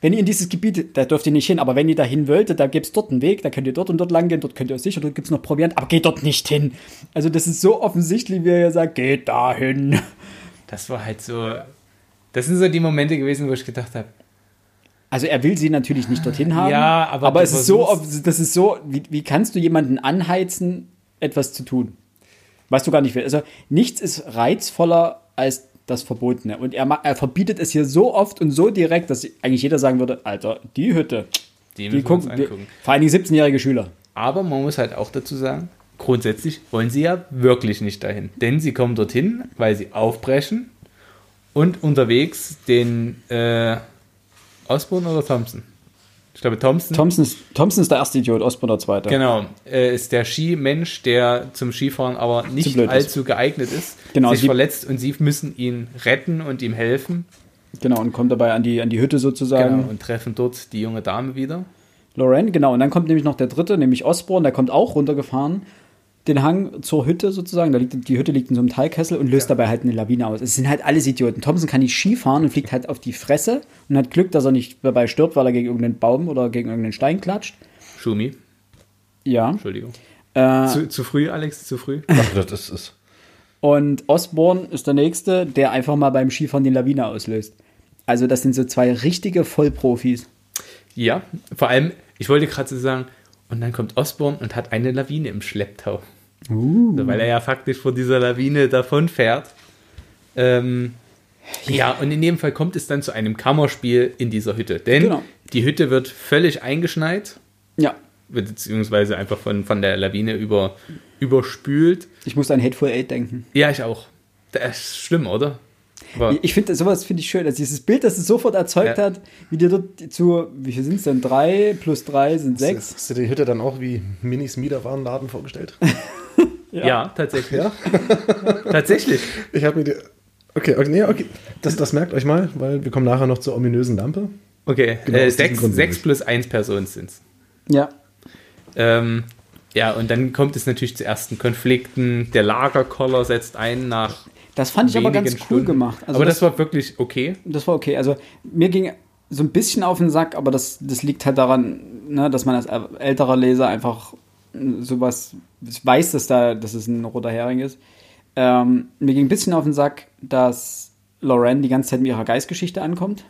Wenn ihr in dieses Gebiet, da dürft ihr nicht hin, aber wenn ihr dahin wolltet, da gibt es dort einen Weg, da könnt ihr dort und dort lang gehen, dort könnt ihr sicher, dort gibt es noch Proviant, aber geht dort nicht hin. Also das ist so offensichtlich, wie er sagt, geht dahin. Das war halt so. Das sind so die Momente gewesen, wo ich gedacht habe, Also er will sie natürlich nicht dorthin haben. Ja, aber aber es ist so, das ist so, wie, wie kannst du jemanden anheizen, etwas zu tun, was du gar nicht willst? Also nichts ist reizvoller als das Verbotene. Und er, er verbietet es hier so oft und so direkt, dass eigentlich jeder sagen würde, Alter, die Hütte, die die gucken, wir, vor allen Dingen 17-jährige Schüler. Aber man muss halt auch dazu sagen, grundsätzlich wollen sie ja wirklich nicht dahin. Denn sie kommen dorthin, weil sie aufbrechen und unterwegs den äh, Osborne oder Thompson? Ich glaube Thompson. Thompson ist, Thompson ist der erste Idiot, Osborne der zweite. Genau, äh, ist der Skimensch, der zum Skifahren aber nicht blöd ist. allzu geeignet ist, Genau, sich sie- verletzt und sie müssen ihn retten und ihm helfen. Genau, und kommt dabei an die, an die Hütte sozusagen. Genau, und treffen dort die junge Dame wieder. Loren, genau. Und dann kommt nämlich noch der dritte, nämlich Osborne, der kommt auch runtergefahren, den Hang zur Hütte sozusagen. Da liegt, die Hütte liegt in so einem Talkessel und löst dabei halt eine Lawine aus. Es sind halt alles Idioten. Thompson kann nicht Ski fahren und fliegt halt auf die Fresse und hat Glück, dass er nicht dabei stirbt, weil er gegen irgendeinen Baum oder gegen irgendeinen Stein klatscht. Schumi, Ja. Entschuldigung. Äh, Zu, zu früh, Alex, zu früh. Ach, das ist. Und Osborne ist der Nächste, der einfach mal beim Skifahren die Lawine auslöst. Also das sind so zwei richtige Vollprofis. Ja, vor allem, ich wollte gerade so sagen, und dann kommt Osborn und hat eine Lawine im Schlepptau. Uh. So, weil er ja faktisch vor dieser Lawine davonfährt. Ähm, ja, und in dem Fall kommt es dann zu einem Kammerspiel in dieser Hütte. Denn Genau. die Hütte wird völlig eingeschneit, Ja, beziehungsweise einfach von, von der Lawine über, überspült. ich muss an Hateful Eight denken. Ja, ich auch. Das ist schlimm, oder? Aber Ich finde, sowas finde ich schön. Also dieses Bild, das es sofort erzeugt Ja. hat, wie dir dort zu, wie viel sind es denn? Drei plus drei sind sechs. Hast du die Hütte dann auch wie Minis Miederwarenladen vorgestellt? ja. tatsächlich. Ja. Tatsächlich. Ich habe mir die. Okay, okay, nee, okay. Das, das merkt euch mal, weil wir kommen nachher noch zur ominösen Lampe. Okay, Genau, äh, sechs, sechs plus eins Personen sind es. Ja. Ähm, ja, und dann kommt es natürlich zu ersten Konflikten. Der Lagerkoller setzt ein nach. Das fand ich aber ganz cool Stunden. gemacht. Also aber das, war wirklich okay. Das war okay. Also mir ging so ein bisschen auf den Sack, aber das, das liegt halt daran, ne, dass man als älterer Leser einfach sowas weiß, dass da, dass es ein roter Hering ist. Ähm, mir ging ein bisschen auf den Sack, dass Lorraine die ganze Zeit mit ihrer Geistgeschichte ankommt.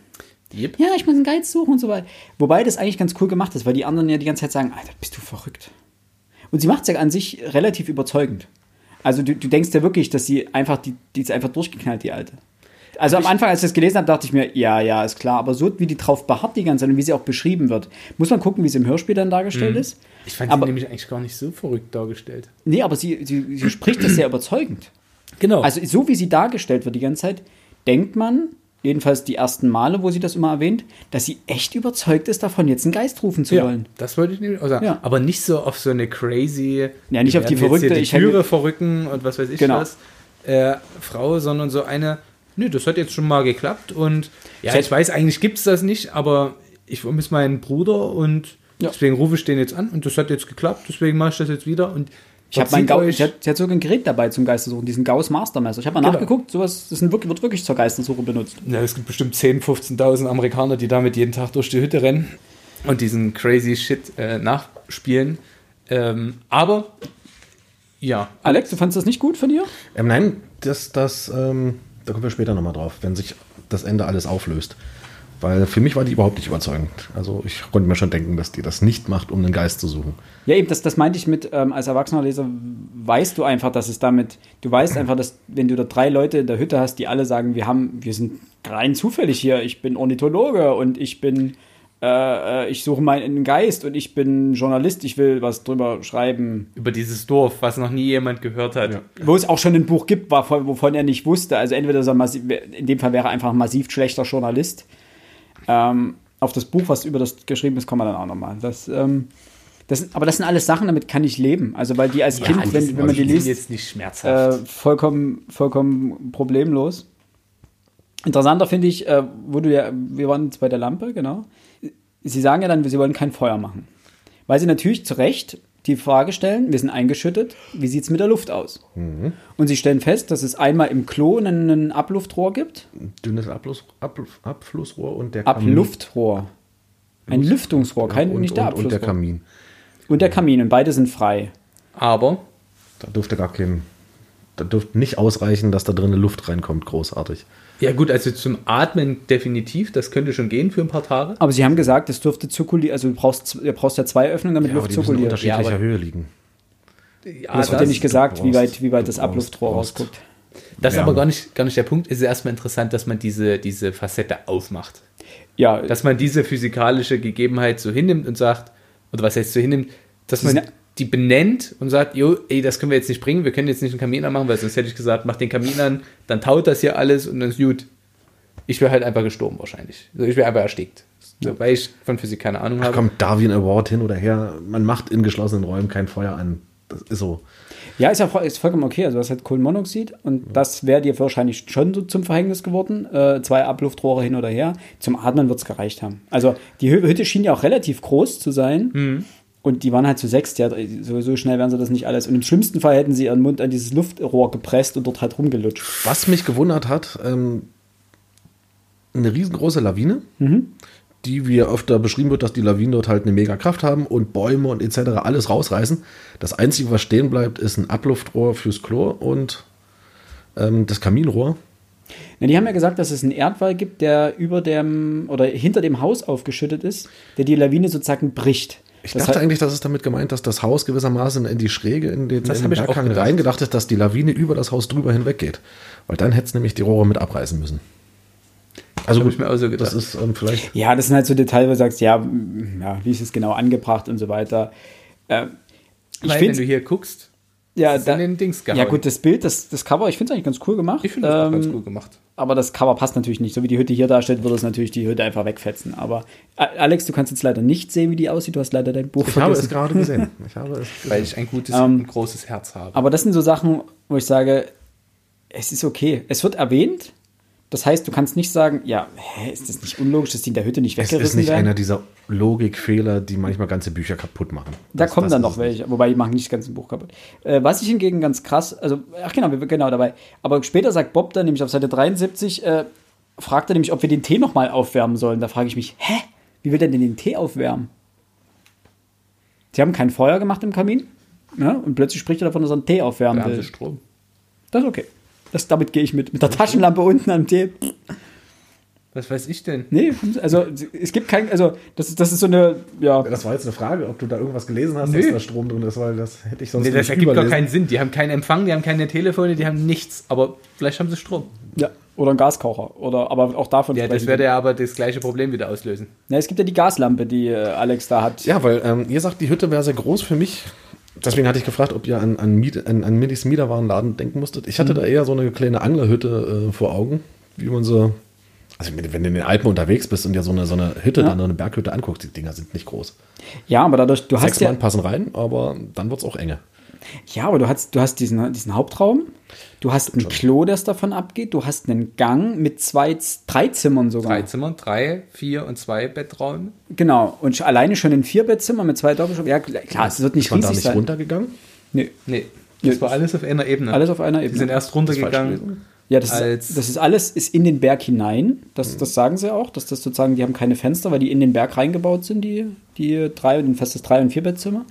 Yep. Ja, ich muss einen Geist suchen und so weiter. Wobei das eigentlich ganz cool gemacht ist, weil die anderen ja die ganze Zeit sagen, Alter, bist du verrückt. Und sie macht es ja an sich relativ überzeugend. Also du, du denkst ja wirklich, dass sie einfach, die, die ist einfach durchgeknallt, die Alte. Also am Anfang, als ich das gelesen habe, dachte ich mir, ja, ja, ist klar. Aber so wie die drauf beharrt die ganze Zeit und wie sie auch beschrieben wird, muss man gucken, wie es im Hörspiel dann dargestellt ist. Ich fand aber, sie nämlich eigentlich gar nicht so verrückt dargestellt. Nee, aber sie, sie, sie spricht das sehr überzeugend. Genau. Also so wie sie dargestellt wird die ganze Zeit, denkt man, jedenfalls die ersten Male, wo sie das immer erwähnt, dass sie echt überzeugt ist davon, jetzt einen Geist rufen zu ja, wollen. das wollte ich nämlich auch sagen. Ja. Aber nicht so auf so eine crazy. Ja, nicht auf die verrückte, ich Die hätte- Türe verrücken und was weiß ich Genau. was. Äh, Frau, sondern so eine. Nö, das hat jetzt schon mal geklappt und ja, ich weiß, eigentlich gibt es das nicht, aber ich vermisse meinen Bruder und Ja. deswegen rufe ich den jetzt an und das hat jetzt geklappt, deswegen mache ich das jetzt wieder und Ich habe mein Gau euch- sie, hat, sie hat sogar ein Gerät dabei zum Geistersuchen, diesen Gauss Mastermesser. Ich habe mal Genau. nachgeguckt, sowas sind wirklich, wird wirklich zur Geistersuche benutzt. Ja, es gibt bestimmt 10.000, 15.000 Amerikaner, die damit jeden Tag durch die Hütte rennen und diesen crazy Shit äh, nachspielen. Ähm, aber ja, Alex, du fandest das nicht gut von dir? Ähm, nein, das, das, ähm, da kommen wir später nochmal drauf, wenn sich das Ende alles auflöst. Weil für mich war die überhaupt nicht überzeugend. Also ich konnte mir schon denken, dass die das nicht macht, um einen Geist zu suchen. Ja, eben, das, das meinte ich mit, ähm, als erwachsener Leser weißt du einfach, dass es damit, du weißt einfach, dass wenn du da drei Leute in der Hütte hast, die alle sagen, wir haben, wir sind rein zufällig hier, ich bin Ornithologe und ich bin, äh, äh, ich suche meinen Geist und ich bin Journalist, ich will was drüber schreiben. über dieses Dorf, was noch nie jemand gehört hat. Wo es auch schon ein Buch gibt, wovon er nicht wusste. Also entweder ist er massiv, in dem Fall wäre er einfach ein massiv schlechter Journalist. Ähm, auf das Buch, was über das geschrieben ist, kommen wir dann auch nochmal. Das, ähm, das, aber das sind alles Sachen, damit kann ich leben. Also weil die als Ja, Kind, die wenn, wenn man die liest, jetzt nicht schmerzhaft. äh, vollkommen, vollkommen problemlos. Interessanter finde ich, äh, wo du ja, wir waren jetzt bei der Lampe, genau. Sie sagen ja dann, sie wollen kein Feuer machen. Weil sie natürlich zu Recht die Frage stellen, wir sind eingeschüttet, wie sieht es mit der Luft aus? Und sie stellen fest, dass es einmal im Klo ein, Abluftrohr gibt. Ein dünnes Abfluss, Abfluss, Abflussrohr und der Kamin. Abluftrohr. Ein Lüftungsrohr, kein, und, nicht der und, Abflussrohr. und der Kamin. Und der Kamin und beide sind frei. Aber Da dürfte gar kein. Da dürfte nicht ausreichen, dass da drin Luft reinkommt, großartig. Ja gut, also zum Atmen definitiv, das könnte schon gehen für ein paar Tage. Aber sie haben gesagt, es dürfte zirkulieren, also du brauchst, du brauchst ja zwei Öffnungen, damit Ja, Luft die müssen in zirkuliert. unterschiedlicher Ja, aber- Höhe liegen. Ja, das wird ja nicht gesagt, du wie brauchst- weit, wie weit das brauchst- Abluftrohr brauchst- rausguckt. Das ist aber gar nicht, gar nicht der Punkt. Es ist erstmal interessant, dass man diese, diese Facette aufmacht. Ja, Dass man diese physikalische Gegebenheit so hinnimmt und sagt, oder was heißt so hinnimmt, dass man die benennt und sagt, jo, ey, das können wir jetzt nicht bringen, wir können jetzt nicht einen Kamin anmachen, weil sonst hätte ich gesagt, mach den Kamin an, dann taut das hier alles und dann ist gut. Ich wäre halt einfach gestorben wahrscheinlich. Also ich wäre einfach erstickt. So, weil ich von Physik keine Ahnung Da habe. kommt Darwin Award hin oder her. Man macht in geschlossenen Räumen kein Feuer an. Das ist so. Ja, ist ja voll- ist vollkommen okay. Also, das hat Kohlenmonoxid und das wäre dir wahrscheinlich schon so zum Verhängnis geworden. Äh, zwei Abluftrohre hin oder her. Zum Atmen wird es gereicht haben. Also, die Hü- Hütte schien ja auch relativ groß zu sein. Und die waren halt zu sechs. Ja, so, so schnell werden sie das nicht alles. Und im schlimmsten Fall hätten sie ihren Mund an dieses Luftrohr gepresst und dort halt rumgelutscht. Was mich gewundert hat, ähm, eine riesengroße Lawine, die wie öfter beschrieben wird, dass die Lawinen dort halt eine mega Kraft haben und Bäume und etc. alles rausreißen. Das Einzige, was stehen bleibt, ist ein Abluftrohr fürs Klo und ähm, das Kaminrohr. Ja, die haben ja gesagt, dass es einen Erdwall gibt, der über dem oder hinter dem Haus aufgeschüttet ist, der die Lawine sozusagen bricht. Ich Das dachte hat- eigentlich, dass es damit gemeint, dass das Haus gewissermaßen in die Schräge, in den, Das in den ich auch Berghang gedacht. reingedacht ist, dass die Lawine über das Haus drüber hinweg geht. Weil dann hätte es nämlich die Rohre mit abreißen müssen. Also gut, ich mir auch so gedacht. das ist ähm, vielleicht Ja, das sind halt so Details, wo du sagst, ja, ja wie ist es genau angebracht und so weiter. Äh, ich Weil, wenn du hier guckst, ja, da, in den Dings gehauen. ja gut, das Bild, das, das Cover, ich finde es eigentlich ganz cool gemacht. ich finde das auch ganz Ähm, gut gemacht. Aber das Cover passt natürlich nicht. So wie die Hütte hier darstellt, würde es natürlich die Hütte einfach wegfetzen. Aber Alex, du kannst jetzt leider nicht sehen, wie die aussieht. Du hast leider dein Buch Ich habe es vergessen. gerade gesehen. Ich habe es Weil gesehen. ich ein gutes Ähm, und großes Herz habe. Aber das sind so Sachen, wo ich sage, es ist okay. Es wird erwähnt. Das heißt, du kannst nicht sagen, ja, hä, ist das nicht unlogisch, dass die in der Hütte nicht Es weggerissen ist nicht werden? einer dieser Logikfehler, die manchmal ganze Bücher kaputt machen. Da Das- kommen das dann noch es welche, wobei die machen nicht das ganze Buch kaputt. Äh, was ich hingegen ganz krass, also, ach genau, wir genau dabei. Aber später sagt Bob dann nämlich auf Seite 73, äh, fragt er nämlich, ob wir den Tee nochmal aufwärmen sollen. Da frage ich mich, hä? Wie will der denn den Tee aufwärmen? Sie haben kein Feuer gemacht im Kamin. Ja, und plötzlich spricht er davon, dass er einen Tee aufwärmen haben will. Strom. Das ist okay. Das, damit gehe ich mit. Mit der Taschenlampe unten am Tee. Was weiß ich denn? Nee, also es gibt kein, also das, ist- das ist so eine, ja, Das war jetzt eine Frage, ob du da irgendwas gelesen hast, Nö. dass da Strom drin ist, weil das hätte ich sonst Nee, das nicht ergibt gar keinen Sinn. Die haben keinen Empfang, die haben keine Telefone, die haben nichts. Aber vielleicht haben sie Strom. ja, oder ein Gaskocher. Oder, aber auch davon Ja, das würde ja aber das gleiche Problem wieder auslösen. Ja, es gibt ja die Gaslampe, die äh, Alex da hat. Ja, weil ähm, ihr sagt, die Hütte wäre sehr groß für mich. Deswegen hatte ich gefragt, ob ihr an, an, Miet, an, an Minis Miederwarenladen denken musstet. Ich hatte da eher so eine kleine Anglerhütte äh, vor Augen, wie man so. Also, wenn du in den Alpen unterwegs bist und dir so eine, so eine Hütte, Ja. dann eine Berghütte anguckst, die Dinger sind nicht groß. Ja, aber dadurch, du Sechs hast ja, Mann passen rein, aber dann wird es auch enge. Ja, aber du hast, du hast diesen, diesen Hauptraum, du hast ein Klo, das davon abgeht, du hast einen Gang mit zwei, drei Zimmern sogar. Drei Zimmer, drei, vier und zwei Betträume. Genau, und alleine schon ein Vierbettzimmer mit zwei Doppelstock. Ja, klar, es wird nicht Ist man da riesig nicht sein. runtergegangen? Nee, Nee, das war alles auf einer Ebene. alles auf einer Ebene. Die sind erst Das runtergegangen. Ja, das ist, das ist alles ist in den Berg hinein. Das, das sagen sie auch, dass das sozusagen, die haben keine Fenster, weil die in den Berg reingebaut sind, die, die drei, ein festes Drei- und Vierbettzimmer.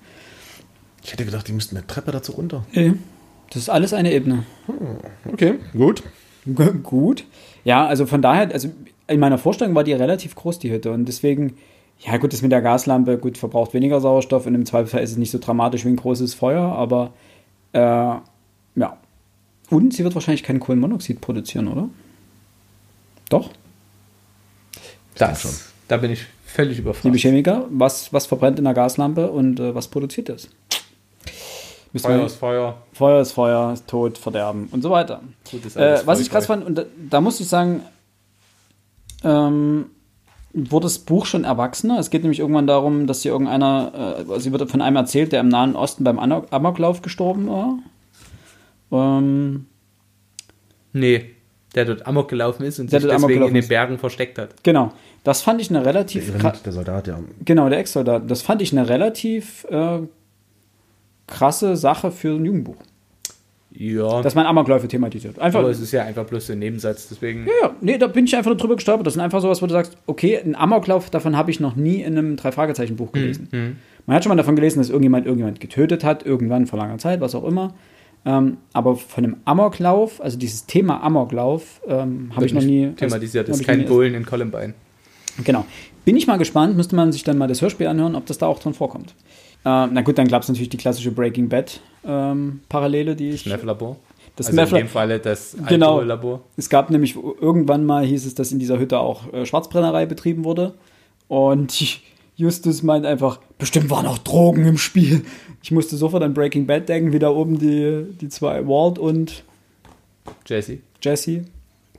Ich hätte gedacht, die müssten eine Treppe dazu runter. Nee, das ist alles eine Ebene. Okay, gut. G gut. Ja, also von daher, also in meiner Vorstellung war die relativ groß, die Hütte. Und deswegen, ja gut, das mit der Gaslampe, gut, verbraucht weniger Sauerstoff und im Zweifelsfall ist es nicht so dramatisch wie ein großes Feuer, aber äh, ja. Und sie wird wahrscheinlich kein Kohlenmonoxid produzieren, oder? Doch? Das, schon. da bin ich völlig Liebe überfragt. Chemiker, was, was verbrennt in der Gaslampe und äh, was produziert das? Müssen Feuer wir- ist Feuer. Feuer ist Feuer, ist Tod, Verderben und so weiter. Gut, Äh, was ich krass fand, und da, da muss ich sagen, ähm, wurde das Buch schon erwachsener. Es geht nämlich irgendwann darum, dass hier irgendeiner, äh, sie wird von einem erzählt, der im Nahen Osten beim Amok- Amoklauf gestorben war. Ähm, Nee, der dort Amok gelaufen ist und Der sich deswegen in den ist. Bergen versteckt hat. genau. Das fand ich eine relativ. Der, Irenit, der Soldat, ja. Genau, der Ex-Soldat. Das fand ich eine relativ äh, krasse Sache für ein Jugendbuch. Ja, Dass man Amokläufe thematisiert. Einfach. aber es ist ja einfach bloß ein Nebensatz, deswegen. Ja, ja, nee, da bin ich einfach nur drüber gestolpert. Das sind einfach sowas, wo du sagst, okay, ein Amoklauf, davon habe ich noch nie in einem Drei-Fragezeichen-Buch gelesen. hm. Man hat schon mal davon gelesen, dass irgendjemand irgendjemand getötet hat, irgendwann vor langer Zeit, was auch immer. Ähm, aber von einem Amoklauf, also dieses Thema Amoklauf, ähm, habe ich noch nie thematisiert. hab Das ist kein Bullen in Columbine. Genau. Bin ich mal gespannt, müsste man sich dann mal das Hörspiel anhören, ob das da auch drin vorkommt. Ähm, na gut, dann gab es natürlich die klassische Breaking Bad ähm, Parallele, die ich. Meth-Labor. Das also Meth- in dem Falle das Genau. Alkohollabor. Es gab nämlich irgendwann mal hieß es, dass in dieser Hütte auch äh, Schwarzbrennerei betrieben wurde. Und Justus meint einfach, bestimmt waren auch Drogen im Spiel. Ich musste sofort an Breaking Bad denken, wie da oben die, die zwei Walt und Jesse. Jesse.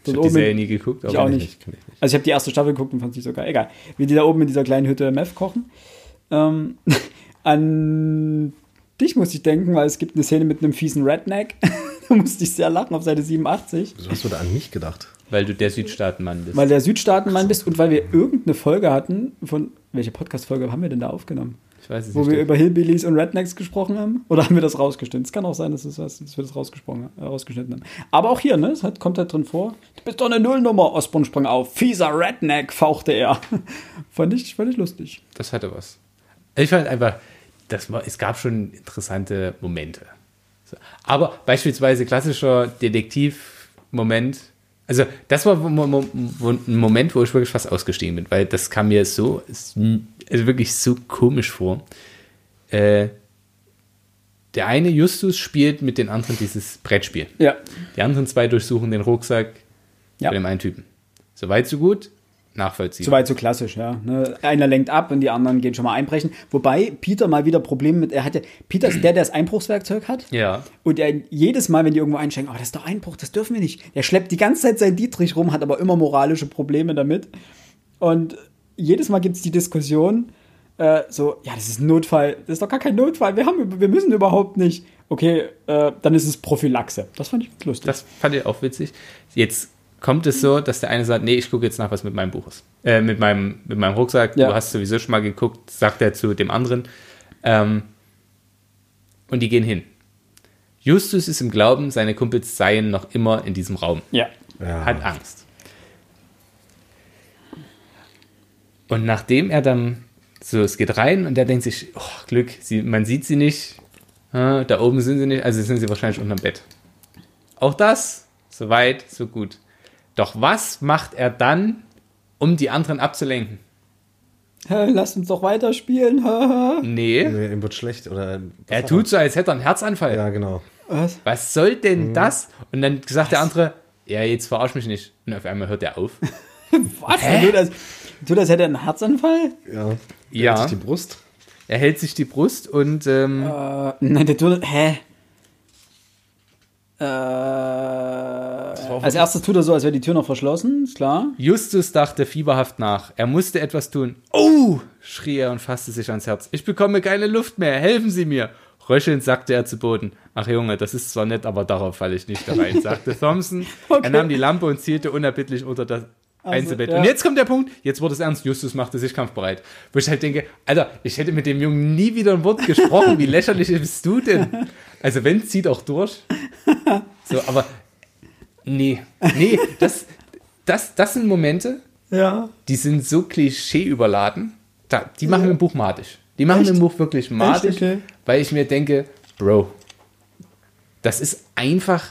Ich habe die Serie nie geguckt, Ich aber auch Kenn nicht. ich nicht. also ich habe die erste Staffel geguckt und fand es nicht so geil. Egal. Wie die da oben in dieser kleinen Hütte Meth kochen. Ähm, an dich musste ich denken, weil es gibt eine Szene mit einem fiesen Redneck. da musste ich sehr lachen auf Seite 87. Wieso hast du da an mich gedacht? Weil du der Südstaatenmann bist. Weil der Südstaatenmann bist und weil wir irgendeine Folge hatten von. Welche Podcast-Folge haben wir denn da aufgenommen? ich weiß es Wo nicht. wir über Hillbillies und Rednecks gesprochen haben? Oder haben wir das rausgeschnitten? Es kann auch sein, dass, es was, dass wir das rausgesprochen, äh, rausgeschnitten haben. Aber auch hier, ne? Es hat, kommt halt drin vor. Du bist doch eine Nullnummer. Osborn sprang auf. Fieser Redneck, fauchte er. fand, ich, fand ich lustig. das hatte was. Ich fand einfach, das war, es gab schon interessante Momente. Aber beispielsweise klassischer Detektiv-Moment. Also, das war ein Moment, wo ich wirklich fast ausgestiegen bin, weil das kam mir so, also wirklich so komisch vor. Äh, der eine Justus spielt mit den anderen dieses Brettspiel. Ja. Die anderen zwei durchsuchen den Rucksack Ja. von dem einen Typen. Soweit, so gut. Nachvollziehbar. Soweit so klassisch, ja. Ne? Einer lenkt ab und die anderen gehen schon mal einbrechen. Wobei Peter mal wieder Probleme mit, er hatte, Peter ist der, der das Einbruchswerkzeug hat. Ja. Und er jedes Mal, wenn die irgendwo einsteigen, oh, das ist doch Einbruch, das dürfen wir nicht. Der schleppt die ganze Zeit seinen Dietrich rum, hat aber immer moralische Probleme damit. Und jedes Mal gibt es die Diskussion, äh, so, ja, das ist ein Notfall, das ist doch gar kein Notfall, wir, haben, wir müssen überhaupt nicht. Okay, äh, dann ist es Prophylaxe. Das fand ich lustig. Das fand ich auch witzig. Jetzt kommt es so, dass der eine sagt, nee, ich gucke jetzt nach, was mit meinem Buch ist. Äh, mit, meinem, mit meinem Rucksack. Ja. Du hast sowieso schon mal geguckt, sagt er zu dem anderen. Ähm, und die gehen hin. Justus ist im Glauben, seine Kumpels seien noch immer in diesem Raum. ja. Ja. Hat Angst. Und nachdem er dann so, es geht rein und er denkt sich, oh, Glück, sie, man sieht sie nicht, äh, da oben sind sie nicht, also sind sie wahrscheinlich unterm Bett. Auch das, so weit, so gut. Doch was macht er dann, um die anderen abzulenken? Hä, Lass uns doch weiterspielen. Nee, Nee, ihm wird schlecht. Oder er tut so, als hätte er einen Herzanfall. Ja, genau. Was? Was soll denn das? Und dann sagt der andere, ja, jetzt verarsch mich nicht. Und auf einmal hört er auf. Was? Tut das, tut das, hätte er einen Herzanfall? Ja. Ja. Hält sich die Brust. Er hält sich die Brust und ähm, Äh, nein, der tut. Hä? Äh, als erstes tut er so, als wäre die Tür noch verschlossen, ist klar. Justus dachte fieberhaft nach. Er musste etwas tun. Oh! schrie er und fasste sich ans Herz. Ich bekomme keine Luft mehr. Helfen Sie mir! Röchelnd sackte er zu Boden. Ach Junge, das ist zwar nett, aber darauf falle ich nicht herein, sagte Thompson. Okay. Er nahm die Lampe und zielte unerbittlich unter das Einzelbett. ja. Und jetzt kommt der Punkt, jetzt wurde es ernst. Justus machte sich kampfbereit. Wo ich halt denke, Alter, ich hätte mit dem Jungen nie wieder ein Wort gesprochen. Wie lächerlich bist du denn? Also wenn, zieh doch durch. So, aber nee, nee, das, das, das sind Momente, Ja. die sind so klischee-überladen, da, die machen mir ein Buch madig. Die machen Echt? ein Buch wirklich madig, okay. weil ich mir denke, Bro, das ist einfach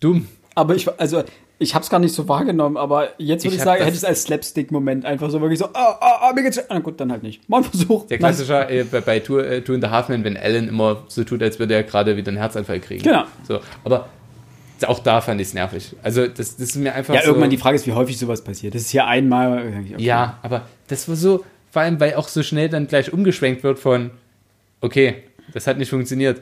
dumm. Aber ich, also, ich hab's gar nicht so wahrgenommen, aber jetzt würde Ich ich, sagen, hätte ich es als Slapstick-Moment einfach so wirklich so, ah, ah, ah, mir geht's. Ah, gut, dann halt nicht. Mal einen Versuch. Der Klassiker äh, bei, bei Two, äh, in the Halfman, wenn Alan immer so tut, als würde er gerade wieder einen Herzanfall kriegen. Genau. So, aber auch da fand ich es nervig. Also das, das ist mir einfach Ja, so, irgendwann die Frage ist, wie häufig sowas passiert. Das ist hier einmal. okay. Ja, aber das war so, vor allem, weil auch so schnell dann gleich umgeschwenkt wird von, okay, das hat nicht funktioniert.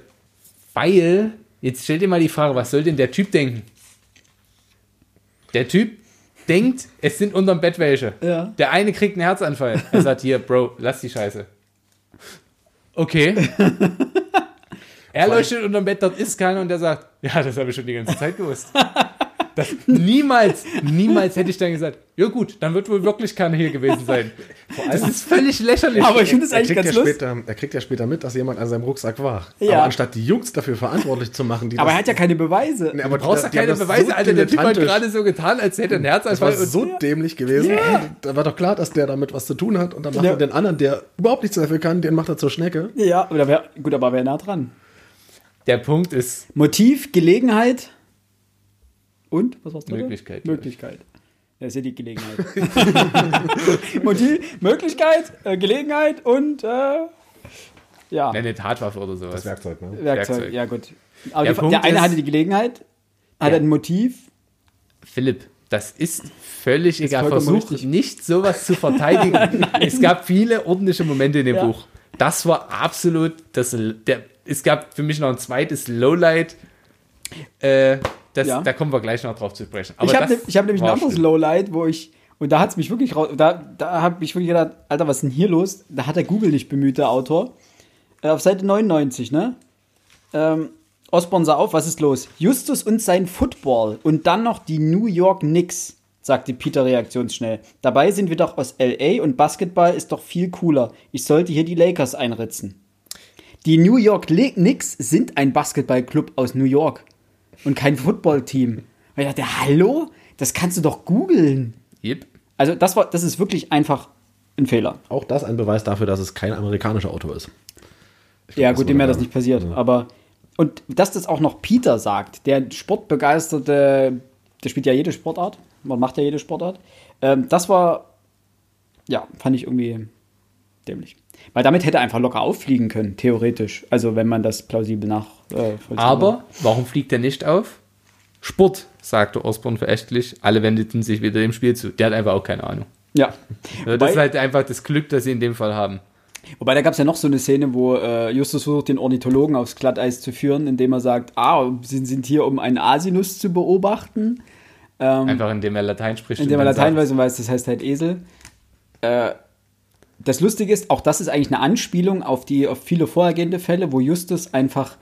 Weil, jetzt stell dir mal die Frage, was soll denn der Typ denken? Der Typ denkt, es sind unterm Bett welche. Ja. Der eine kriegt einen Herzanfall. Er sagt, hier, Bro, lass die Scheiße. Okay. er leuchtet unterm Bett, dort ist keiner und der sagt, ja, das habe ich schon die ganze Zeit gewusst. Das, niemals, niemals hätte ich dann gesagt, ja gut, dann wird wohl wirklich keiner hier gewesen sein. Das ist völlig lächerlich. Aber ich finde es Er eigentlich kriegt, ja ganz lustig. später, er kriegt ja später mit, dass jemand an seinem Rucksack war. Ja. Aber anstatt die Jungs dafür verantwortlich zu machen, die Aber das, er hat ja keine Beweise. Nee, du aber brauchst doch die haben keine das Beweise, so Alter. Der Typ hat gerade so getan, als hätte er einen Das Herzanfall. war so dämlich gewesen. Da war doch klar, dass der damit was zu tun hat. Und dann macht Ja. er den anderen, der überhaupt nichts dafür kann, den macht er zur Schnecke. Ja, aber wär, gut, aber wäre nah dran. Der Punkt ist, Motiv, Gelegenheit und was war's dritte? Möglichkeit, Möglichkeit. Das ist ja die Gelegenheit. Motiv, Möglichkeit, äh, Gelegenheit und äh, ja, eine Tatwaffe oder sowas. Das Werkzeug, ne? Werkzeug. Werkzeug. Ja, gut. Aber Der die, Punkt der eine ist- hatte die Gelegenheit, hat Ja. ein Motiv. Philipp, das ist völlig egal. vollkommen Versuch richtig. nicht sowas zu verteidigen. es gab viele ordentliche Momente in dem Ja. Buch. Das war absolut das. Der, es gab für mich noch ein zweites Lowlight. Äh, das, Ja. Da kommen wir gleich noch drauf zu sprechen. Aber ich habe ne, hab nämlich ein anderes schlimm. Lowlight, wo ich, und da hat es mich wirklich raus, da, da habe ich wirklich gedacht, Alter, was ist denn hier los? Da hat der Google nicht bemüht, der Autor. Äh, auf Seite 99, ne? Ähm, Osborne sah auf, was ist los? Justus und sein Football und dann noch die New York Knicks, sagte Peter reaktionsschnell. Dabei sind wir doch aus LA und Basketball ist doch viel cooler. Ich sollte hier die Lakers einritzen. Die New York Knicks sind ein Basketballclub aus New York und kein Footballteam. Und ich dachte, hallo? Das kannst du doch googeln. Yep. Also das war, das ist wirklich einfach ein Fehler. Auch das ein Beweis dafür, dass es kein amerikanischer Auto ist. Ja, das gut, dem wäre war- das nicht passiert. Ja. Aber und dass das auch noch Peter sagt, der Sportbegeisterte, der spielt ja jede Sportart, man macht ja jede Sportart. Ähm, das war, ja, fand ich irgendwie dämlich. Weil damit hätte er einfach locker auffliegen können, theoretisch. Also wenn man das plausibel nach. Äh, Aber warum fliegt er nicht auf? Sport, sagte Osborne verächtlich. Alle wendeten sich wieder dem Spiel zu. Der hat einfach auch keine Ahnung. Ja. Also Wobei- das ist halt einfach das Glück, das sie in dem Fall haben. Wobei da gab es ja noch so eine Szene, wo äh, Justus versucht, den Ornithologen aufs Glatteis zu führen, indem er sagt, ah, sie sind hier, um einen Asinus zu beobachten. Einfach indem er Latein spricht. Indem er Latein sagt, weiß und weiß, das heißt halt Esel. Äh, das Lustige ist, auch das ist eigentlich eine Anspielung auf die auf viele vorhergehende Fälle, wo Justus einfach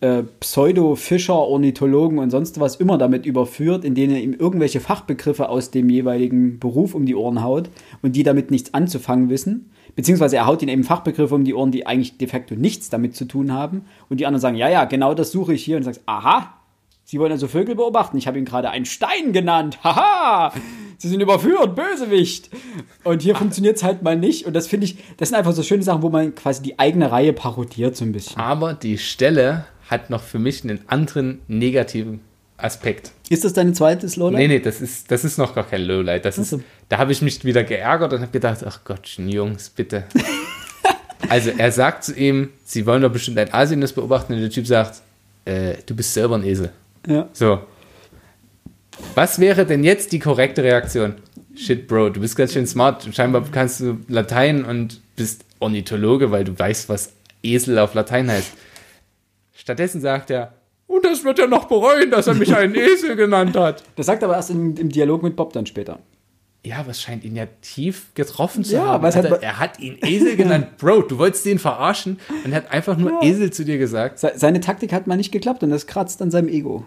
äh, Pseudo-Fischer, Ornithologen und sonst was immer damit überführt, in denen er ihm irgendwelche Fachbegriffe aus dem jeweiligen Beruf um die Ohren haut und die damit nichts anzufangen wissen. Beziehungsweise er haut ihnen eben Fachbegriffe um die Ohren, die eigentlich de facto nichts damit zu tun haben. Und die anderen sagen, ja, ja, genau das suche ich hier. Und du sagst, aha, Sie wollen also Vögel beobachten. Ich habe ihn gerade einen Stein genannt. Haha! Sie sind überführt, Bösewicht. Und hier funktioniert es halt mal nicht. Und das finde ich, das sind einfach so schöne Sachen, wo man quasi die eigene Reihe parodiert so ein bisschen. Aber die Stelle hat noch für mich einen anderen negativen Aspekt. Ist das deine zweite Lola? Nee, nee, das ist, das ist noch gar kein Lowlight. Das ist, so. da habe ich mich wieder geärgert und habe gedacht, ach Gottchen, Jungs, bitte. also er sagt zu ihm, sie wollen doch bestimmt ein Asinus beobachten und der Typ sagt, äh, du bist selber ein Esel. Ja. So. Was wäre denn jetzt die korrekte Reaktion? Shit, Bro, du bist ganz schön smart. Scheinbar kannst du Latein und bist Ornithologe, weil du weißt, was Esel auf Latein heißt. Stattdessen sagt er, und das wird er noch bereuen, dass er mich einen Esel genannt hat. Das sagt aber erst im, im Dialog mit Bob dann später. Ja, es scheint ihn ja tief getroffen zu Ja, haben. Hat er, er hat ihn Esel genannt. Bro, du wolltest den verarschen und er hat einfach nur Esel zu dir gesagt. Se seine Taktik hat mal nicht geklappt und das kratzt an seinem Ego.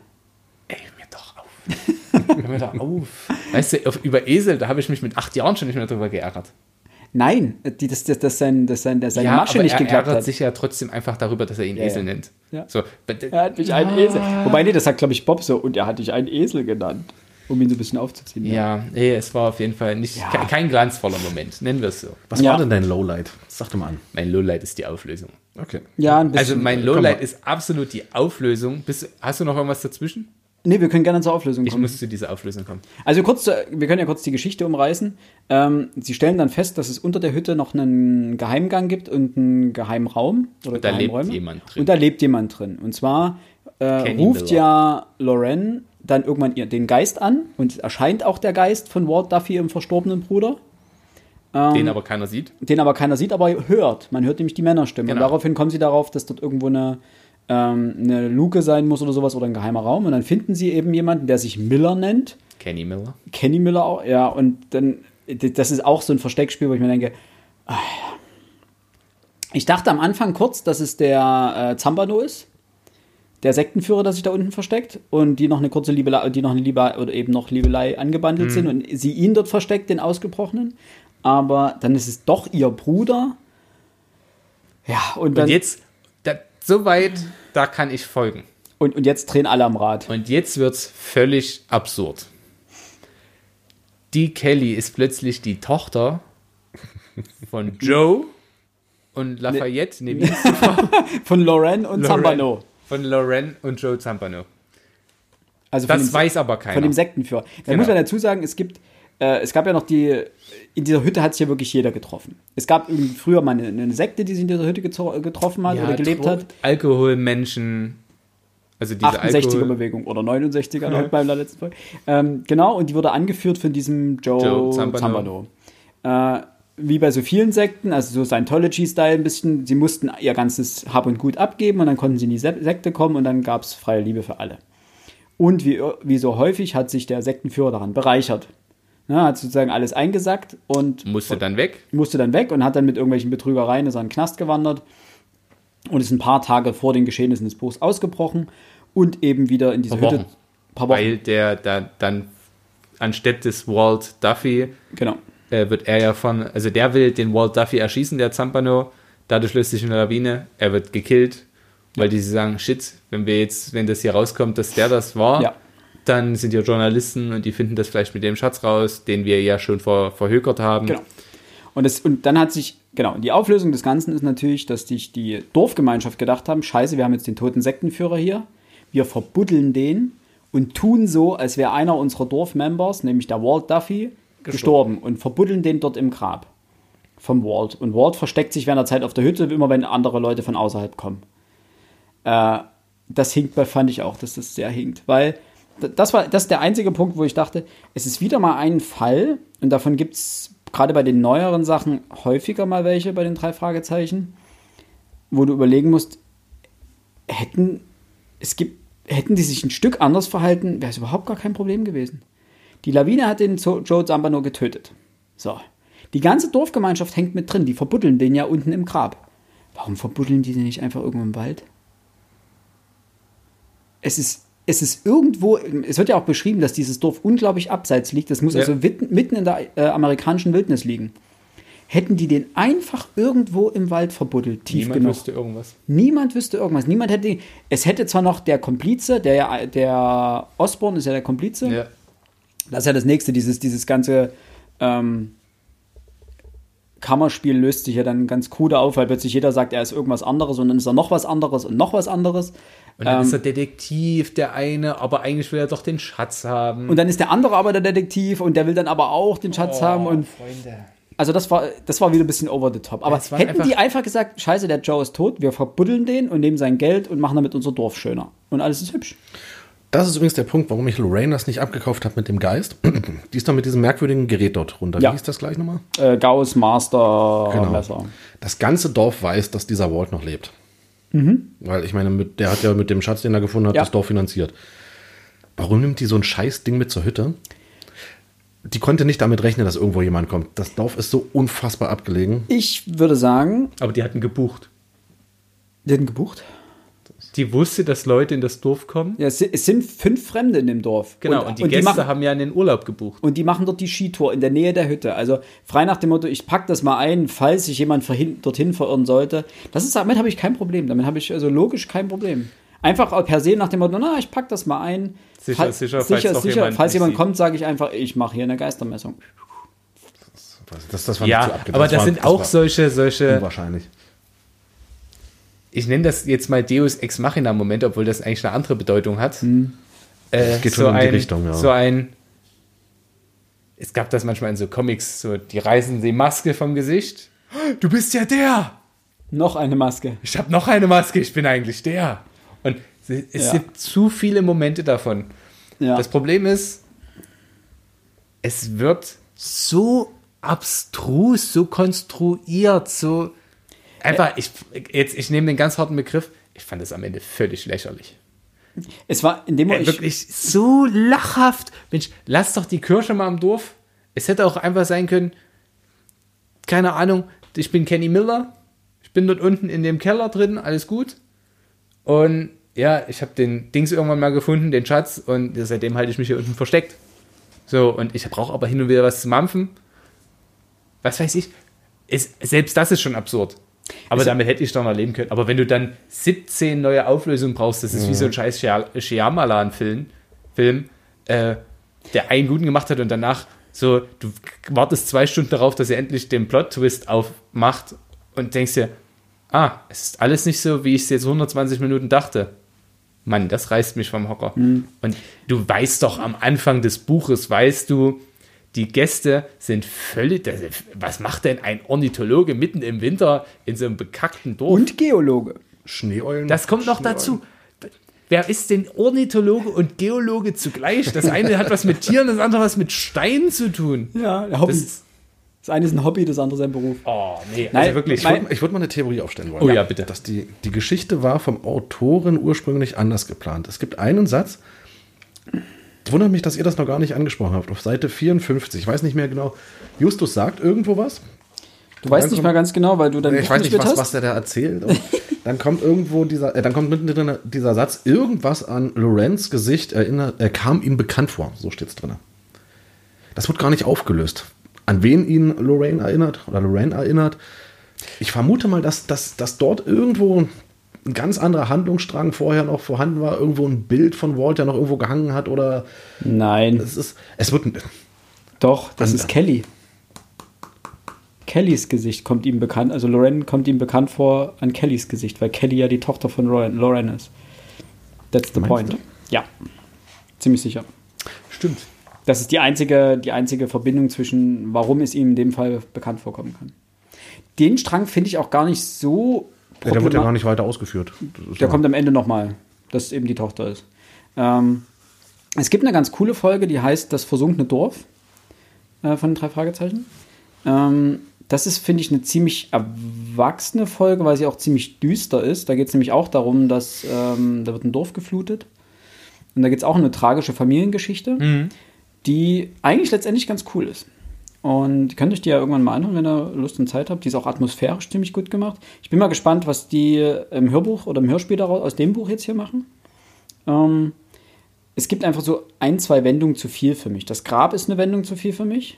Ey, mir doch auf. hör mir doch auf. Weißt du, auf, über Esel, da habe ich mich mit acht Jahren schon nicht mehr drüber geärgert. Nein, die, das, das, das sein, das sein, seine ja, Masche aber nicht er geklappt ärgert hat. sich ja trotzdem einfach darüber, dass er ihn Ja, Esel ja. nennt. Ja. So, Er hat mich einen Esel. Wobei, nee, das sagt, glaube ich, Bob so. Und er hat dich einen Esel genannt. Um ihn so ein bisschen aufzuziehen. ja, nee, es war auf jeden Fall nicht, Ja. kein, kein glanzvoller Moment, nennen wir es so. Was Ja. war denn dein Lowlight? Sag doch mal an. Mein Lowlight ist die Auflösung. Okay. Ja, ein bisschen. Also mein Lowlight ist absolut die Auflösung. Bist, hast du noch irgendwas dazwischen? Nee, wir können gerne zur Auflösung Ich kommen. muss zu dieser Auflösung kommen. Also kurz, wir können ja kurz die Geschichte umreißen. Ähm, sie stellen dann fest, dass es unter der Hütte noch einen Geheimgang gibt und einen Geheimraum. Oder Und da lebt Geheimräume. jemand drin. Und da lebt jemand drin. Und zwar äh, ruft ja Loren dann irgendwann ihr, den Geist an und erscheint auch der Geist von Walt Duffy, ihrem verstorbenen Bruder. Ähm, Den aber keiner sieht. den aber keiner sieht, aber hört. Man hört nämlich die Männerstimme. Genau. Und daraufhin kommen sie darauf, dass dort irgendwo eine, ähm, eine Luke sein muss oder sowas oder ein geheimer Raum. Und dann finden sie eben jemanden, der sich Miller nennt. Kenny Miller. Kenny Miller auch, ja. Und dann, das ist auch so ein Versteckspiel, wo ich mir denke, ah, ich dachte am Anfang kurz, dass es der äh, Zambano ist. Der Sektenführer, der sich da unten versteckt und die noch eine kurze Liebelei, die noch eine Liebe oder eben noch Liebelei angebandelt sind und sie ihn dort versteckt, den Ausgebrochenen. Aber dann ist es doch ihr Bruder. Ja, und dann. Und jetzt, da, so weit, da kann ich folgen. und, und jetzt drehen alle am Rad. Und jetzt wird's völlig absurd. Die Kelly ist plötzlich die Tochter von Joe und Lafayette, nee, die Von Loren und Loren. Zambano. Von Loren und Joe Zampano. Also Das dem- weiß aber keiner. Von dem Sektenführer. Da Genau. muss man dazu sagen, es gibt, äh, es gab ja noch die, in dieser Hütte hat sich ja wirklich jeder getroffen. Es gab früher mal eine, eine Sekte, die sich in dieser Hütte getro- getroffen hat Ja, oder gelebt hat. Alkoholmenschen, also diese Alkohol, 68er-Bewegung oder 69er laut beim letzten Folge. Ähm, genau, und die wurde angeführt von diesem Joe, Joe Zambano. Zambano. Äh, wie bei so vielen Sekten, also so Scientology-Style ein bisschen, sie mussten ihr ganzes Hab und Gut abgeben und dann konnten sie in die Se Sekte kommen und dann gab es freie Liebe für alle. Und wie, wie so häufig hat sich der Sektenführer daran bereichert. Ja, hat sozusagen alles eingesackt und musste dann weg. musste dann weg und hat dann mit irgendwelchen Betrügereien ist in den Knast gewandert. und ist ein paar Tage vor den Geschehnissen des Buchs ausgebrochen und eben wieder in diese Paar Hütte. Paar Wochen. Weil der da dann anstelle des Walt Duffy genau. äh, wird er ja von, also der will den Walt Duffy erschießen, der Zampano. Dadurch löst sich eine Lawine. Er wird gekillt, weil die sagen, shit, wenn wir jetzt, wenn das hier rauskommt, dass der das war, Ja. Dann sind ja Journalisten und die finden das vielleicht mit dem Schatz raus, den wir ja schon ver, verhökert haben. Genau. Und, das, und dann hat sich, genau, die Auflösung des Ganzen ist natürlich, dass sich die Dorfgemeinschaft gedacht haben, scheiße, wir haben jetzt den toten Sektenführer hier, wir verbuddeln den und tun so, als wäre einer unserer Dorfmembers, nämlich der Walt Duffy, gestorben. und verbuddeln den dort im Grab vom Walt. Und Walt versteckt sich während der Zeit auf der Hütte, immer wenn andere Leute von außerhalb kommen. Äh, das hinkt bei, fand ich auch, dass das sehr hinkt, weil das war das ist der einzige Punkt, wo ich dachte, es ist wieder mal ein Fall und davon gibt es gerade bei den neueren Sachen häufiger mal welche bei den drei Fragezeichen, wo du überlegen musst, hätten es gibt hätten die sich ein Stück anders verhalten, wäre es überhaupt gar kein Problem gewesen. Die Lawine hat den Joe Zambano getötet. So. Die ganze Dorfgemeinschaft hängt mit drin. Die verbuddeln den ja unten im Grab. Warum verbuddeln die den nicht einfach irgendwo im Wald? Es ist, es ist irgendwo, es wird ja auch beschrieben, dass dieses Dorf unglaublich abseits liegt. Das muss Ja. also mitten, in der äh, amerikanischen Wildnis liegen. Hätten die den einfach irgendwo im Wald verbuddelt, tief Niemand genug. wüsste irgendwas. Niemand wüsste irgendwas. Niemand hätte. Es hätte zwar noch der Komplize, der der Osborne ist ja der Komplize. Ja. Das ist ja das nächste, dieses, dieses ganze ähm, Kammerspiel löst sich ja dann ganz krude auf, weil plötzlich jeder sagt, er ist irgendwas anderes und dann ist er noch was anderes und noch was anderes. Und dann Ähm, ist der Detektiv, der eine, aber eigentlich will er doch den Schatz haben. Und dann ist der andere aber der Detektiv und der will dann aber auch den Schatz haben und Freunde. also das war das war wieder ein bisschen over the top. Aber war hätten einfach- die einfach gesagt, scheiße, der Joe ist tot, wir verbuddeln den und nehmen sein Geld und machen damit unser Dorf schöner und alles ist hübsch. Das ist übrigens der Punkt, warum ich Lorraine das nicht abgekauft habe mit dem Geist. Die ist doch mit diesem merkwürdigen Gerät dort runter. Ja. Wie hieß das gleich nochmal? Äh, Gauss Master Genau. Messer. Das ganze Dorf weiß, dass dieser Walt noch lebt. Weil ich meine, mit, der hat ja mit dem Schatz, den er gefunden hat, Mhm. Ja. das Dorf finanziert. Warum nimmt die so ein scheiß Ding mit zur Hütte? Die konnte nicht damit rechnen, dass irgendwo jemand kommt. Das Dorf ist so unfassbar abgelegen. Ich würde sagen, Aber die hatten gebucht. die hatten gebucht. Die wusste, dass Leute in das Dorf kommen. Ja, es sind, fünf Fremde in dem Dorf. Genau, und, die Gäste machen, haben ja einen Urlaub gebucht. und die machen dort die Skitour in der Nähe der Hütte. Also frei nach dem Motto, ich pack das mal ein, falls sich jemand dorthin verirren sollte. Das ist, damit habe ich kein Problem. Damit habe ich also logisch kein Problem. Einfach per se nach dem Motto, na, ich pack das mal ein. Sicher, Fall- sicher, falls sicher, doch sicher. jemand falls jemand kommt, sage ich einfach, ich mache hier eine Geistermessung. Das, das war nicht Ja, aber das war- sind auch solche, solche, Unwahrscheinlich. Ich nenne das jetzt mal Deus Ex Machina Moment, obwohl das eigentlich eine andere Bedeutung hat. Äh, Geht so schon in die ein, Richtung, ja. So ein, es gab das manchmal in so Comics, so, die reißen die Maske vom Gesicht. Du bist ja der! Noch eine Maske. Ich habe noch eine Maske, ich bin eigentlich der. Und es Ja. gibt zu viele Momente davon. Ja. Das Problem ist, es wird so abstrus, so konstruiert, so einfach, ich, jetzt, ich nehme den ganz harten Begriff, ich fand es am Ende völlig lächerlich. es war in dem Äh, Moment, wirklich so lachhaft. Mensch, lass doch die Kirche mal im Dorf. Es hätte auch einfach sein können, keine Ahnung, ich bin Kenny Miller, ich bin dort unten in dem Keller drin, alles gut. Und ja, ich habe den Dings irgendwann mal gefunden, den Schatz, und seitdem halte ich mich hier unten versteckt. So, und ich brauche aber hin und wieder was zu mampfen. Was weiß ich. Ist, selbst das ist schon absurd. Aber damit hätte ich doch mal leben können. Aber wenn du dann 17 neue Auflösungen brauchst, das ist wie so ein scheiß Shyam- Shyamalan-Film, Film, äh, der einen guten gemacht hat und danach so, du wartest zwei Stunden darauf, dass er endlich den Plot-Twist aufmacht und denkst dir, ah, es ist alles nicht so, wie ich es jetzt 120 Minuten dachte. Mann, das reißt mich vom Hocker. Und du weißt doch am Anfang des Buches, weißt du, die Gäste sind völlig. Was macht denn ein Ornithologe mitten im Winter in so einem bekackten Dorf? und Geologe. Schneeeulen. Das kommt noch dazu. Wer ist denn Ornithologe und Geologe zugleich? Das eine hat was mit Tieren, das andere was mit Steinen zu tun. Ja, der Hobby. Das Das, ist, eine ist ein Hobby, das andere sein Beruf. oh, nee, Nein, also wirklich. Ich würde würd mal eine Theorie aufstellen wollen. Oh ja, bitte. Dass die, die Geschichte war vom Autoren ursprünglich anders geplant. Es gibt einen Satz, wundert mich, dass ihr das noch gar nicht angesprochen habt, auf Seite 54. Ich weiß nicht mehr genau. Justus sagt irgendwo was. Du weißt Dann nicht kommt- mal ganz genau, weil du dein Ich weiß nicht, was, hast. was der da erzählt. dann kommt irgendwo dieser, äh, dann kommt mittendrin dieser Satz, irgendwas an Lorenz Gesicht erinnert, äh, kam ihm bekannt vor. So steht's drin. Das wird gar nicht aufgelöst. An wen ihn Lorraine erinnert oder Lorraine erinnert. Ich vermute mal, dass, dass, dass dort irgendwo ein ganz anderer Handlungsstrang vorher noch vorhanden war, irgendwo ein Bild von Walt, der noch irgendwo gehangen hat oder Nein, es ist, es wird, doch, das ist Kelly. Kellys Gesicht kommt ihm bekannt, also Lauren kommt ihm bekannt vor an Kellys Gesicht, weil Kelly ja die Tochter von Lauren ist. That's the Meinst point. du? Ja, ziemlich sicher. Stimmt. Das ist die einzige, die einzige Verbindung zwischen, warum es ihm in dem Fall bekannt vorkommen kann. Den Strang finde ich auch gar nicht so. Ja, der wird ja problema- gar nicht weiter ausgeführt. Der kommt am Ende nochmal, dass es eben die Tochter ist. Ähm, es gibt eine ganz coole Folge, die heißt Das versunkene Dorf äh, von den drei Fragezeichen. Ähm, das ist, finde ich, eine ziemlich erwachsene Folge, weil sie auch ziemlich düster ist. Da geht es nämlich auch darum, dass ähm, da wird ein Dorf geflutet. Und da geht es auch um eine tragische Familiengeschichte, die eigentlich letztendlich ganz cool ist. Und könnt euch die ja irgendwann mal anhören, wenn ihr Lust und Zeit habt. Die ist auch atmosphärisch ziemlich gut gemacht. Ich bin mal gespannt, was die im Hörbuch oder im Hörspiel daraus, aus dem Buch jetzt hier machen. Ähm, es gibt einfach so ein, zwei Wendungen zu viel für mich. Das Grab ist eine Wendung zu viel für mich.